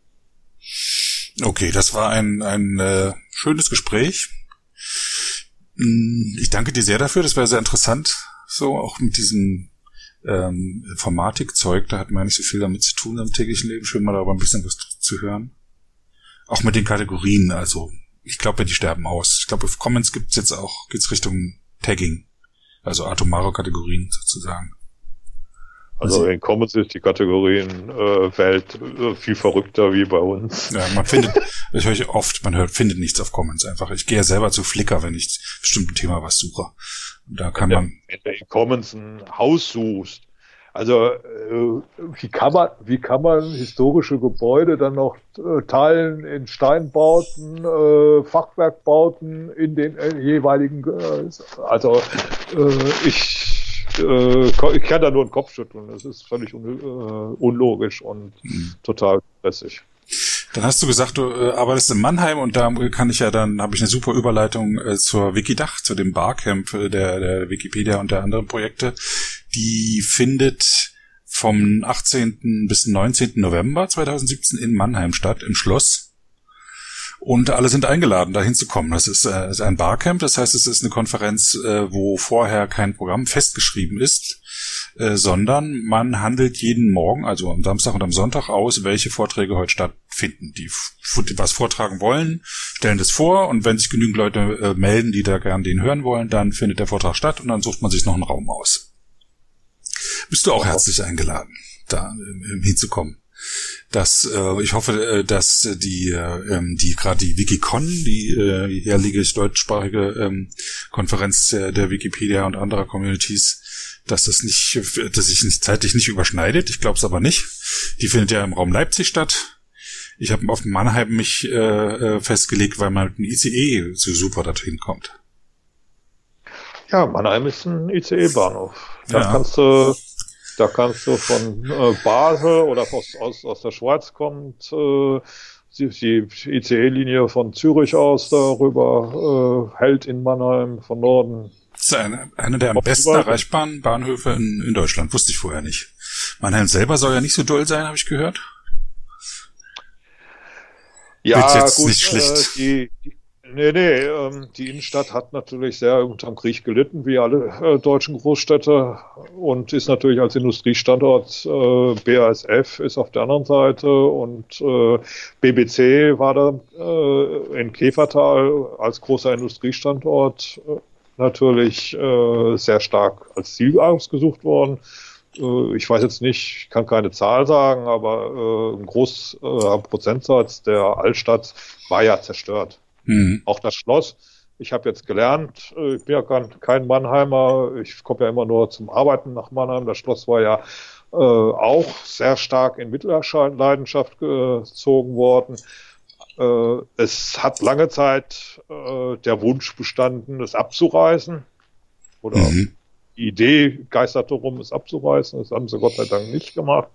Okay, das war ein, ein äh, schönes Gespräch. Mm, ich danke dir sehr dafür, das war sehr interessant, so auch mit diesem ähm, Informatikzeug, da hat man nicht so viel damit zu tun im täglichen Leben, schön mal darüber ein bisschen was zu hören. Auch mit den Kategorien, also ich glaube, die sterben aus. Ich glaube, auf Comments gibt's jetzt auch, geht's Richtung Tagging, also atomare Kategorien sozusagen. Also in Commons ist die Kategorienwelt äh, viel verrückter wie bei uns. Ja, man findet, das höre ich oft, man hört, findet nichts auf Commons einfach. Ich gehe ja selber zu Flickr, wenn ich bestimmten Thema was suche. Und da kann wenn man. Wenn du in Commons ein Haus suchst, also äh, wie kann man, wie kann man historische Gebäude dann noch äh, teilen in Steinbauten, äh, Fachwerkbauten in den äh, jeweiligen, äh, also äh, ich äh, ich kann da nur den Kopf schütteln. Das ist völlig un äh, unlogisch und mhm. total stressig. Dann hast du gesagt, du äh, arbeitest in Mannheim und da kann ich ja dann, habe ich eine super Überleitung äh, zur Wikidach, zu dem Barcamp äh, der, der Wikipedia und der anderen Projekte. Die findet vom 18. bis 19. November 2017 in Mannheim statt, im Schloss. Und alle sind eingeladen, da hinzukommen. Das ist, äh, ist ein Barcamp, das heißt, es ist eine Konferenz, äh, wo vorher kein Programm festgeschrieben ist, äh, sondern man handelt jeden Morgen, also am Samstag und am Sonntag aus, welche Vorträge heute stattfinden. Die was vortragen wollen, stellen das vor und wenn sich genügend Leute äh, melden, die da gern den hören wollen, dann findet der Vortrag statt und dann sucht man sich noch einen Raum aus. Bist du auch herzlich eingeladen, da äh, hinzukommen dass äh, ich hoffe, äh, dass die äh, ähm, die gerade die Wikicon, die äh, jährliche deutschsprachige ähm, Konferenz der, der Wikipedia und anderer Communities, dass das nicht, dass sich nicht zeitlich nicht überschneidet. Ich glaube es aber nicht. Die findet ja im Raum Leipzig statt. Ich habe auf Mannheim mich äh, äh, festgelegt, weil man mit dem ICE so super dorthin kommt. Ja, Mannheim ist ein ICE-Bahnhof. Da ja. kannst du da kannst du von äh, Basel oder aus, aus, aus der Schweiz kommt äh, die, die ICE-Linie von Zürich aus darüber, äh, hält in Mannheim von Norden. Das ist eine, eine der am besten erreichbaren Bahnhöfe in, in Deutschland, wusste ich vorher nicht. Mannheim selber soll ja nicht so doll sein, habe ich gehört. Ja, gut, nicht schlecht. Äh, die, Nee, nee, ähm, die Innenstadt hat natürlich sehr unter dem Krieg gelitten, wie alle äh, deutschen Großstädte und ist natürlich als Industriestandort äh, BASF ist auf der anderen Seite und äh, BBC war da äh, in Käfertal als großer Industriestandort äh, natürlich äh, sehr stark als Ziel ausgesucht worden. Äh, ich weiß jetzt nicht, ich kann keine Zahl sagen, aber äh, ein großer Prozentsatz der Altstadt war ja zerstört. Mhm. Auch das Schloss. Ich habe jetzt gelernt, äh, ich bin ja kein Mannheimer, ich komme ja immer nur zum Arbeiten nach Mannheim. Das Schloss war ja äh, auch sehr stark in Mitleidenschaft gezogen worden. Äh, es hat lange Zeit äh, der Wunsch bestanden, es abzureißen. Oder mhm. die Idee geisterte rum, es abzureißen. Das haben sie Gott sei Dank nicht gemacht.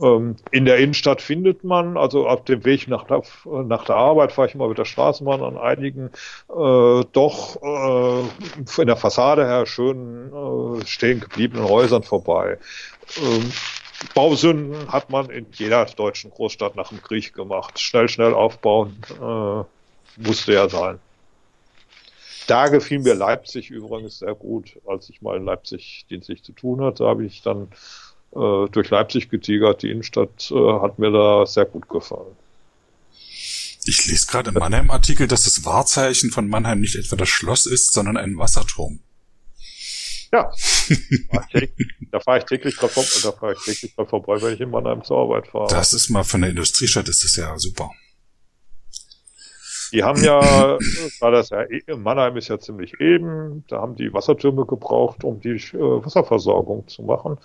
Ähm, in der Innenstadt findet man, also auf dem Weg nach der, nach der Arbeit fahre ich immer mit der Straßenbahn an einigen äh, doch äh, von der Fassade her schön äh, stehen gebliebenen Häusern vorbei. Ähm, Bausünden hat man in jeder deutschen Großstadt nach dem Krieg gemacht. Schnell, schnell aufbauen äh, musste ja sein. Da gefiel mir Leipzig übrigens sehr gut, als ich mal in Leipzig dienstlich zu tun hatte, habe ich dann äh, durch Leipzig getigert. Die Innenstadt äh, hat mir da sehr gut gefallen. Ich lese gerade im Mannheim-Artikel, dass das Wahrzeichen von Mannheim nicht etwa das Schloss ist, sondern ein Wasserturm. Ja, da fahre ich täglich dran da fahre ich täglich dran vorbei, wenn ich in Mannheim zur Arbeit fahre. Das ist mal von der Industriestadt ist das ja super. Die haben ja, war das ja, Mannheim ist ja ziemlich eben, da haben die Wassertürme gebraucht, um die äh, Wasserversorgung zu machen.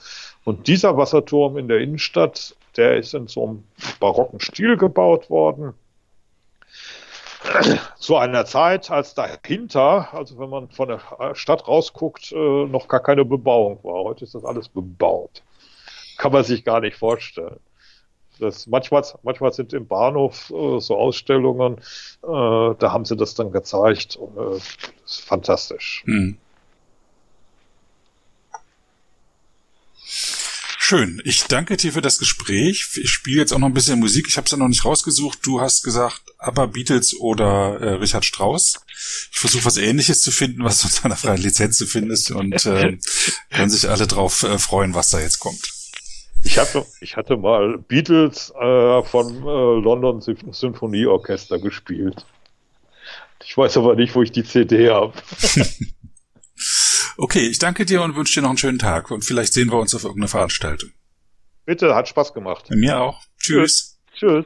Und dieser Wasserturm in der Innenstadt, der ist in so einem barocken Stil gebaut worden zu einer Zeit, als dahinter, also wenn man von der Stadt rausguckt, äh, noch gar keine Bebauung war. Heute ist das alles bebaut. Kann man sich gar nicht vorstellen. Das, manchmal, manchmal sind im Bahnhof äh, so Ausstellungen, äh, da haben sie das dann gezeigt. Und, äh, das ist fantastisch. Hm. Schön. Ich danke dir für das Gespräch. Ich spiele jetzt auch noch ein bisschen Musik. Ich habe es ja noch nicht rausgesucht. Du hast gesagt, aber Beatles oder äh, Richard Strauss. Ich versuche was Ähnliches zu finden, was du unter einer freien Lizenz zu findest und äh, können sich alle drauf äh, freuen, was da jetzt kommt. Ich hatte, ich hatte mal Beatles äh, von äh, London Symphonieorchester gespielt. Ich weiß aber nicht, wo ich die CD habe. Okay, ich danke dir und wünsche dir noch einen schönen Tag und vielleicht sehen wir uns auf irgendeiner Veranstaltung. Bitte, hat Spaß gemacht. Bei mir auch. Tschüss. Tschüss.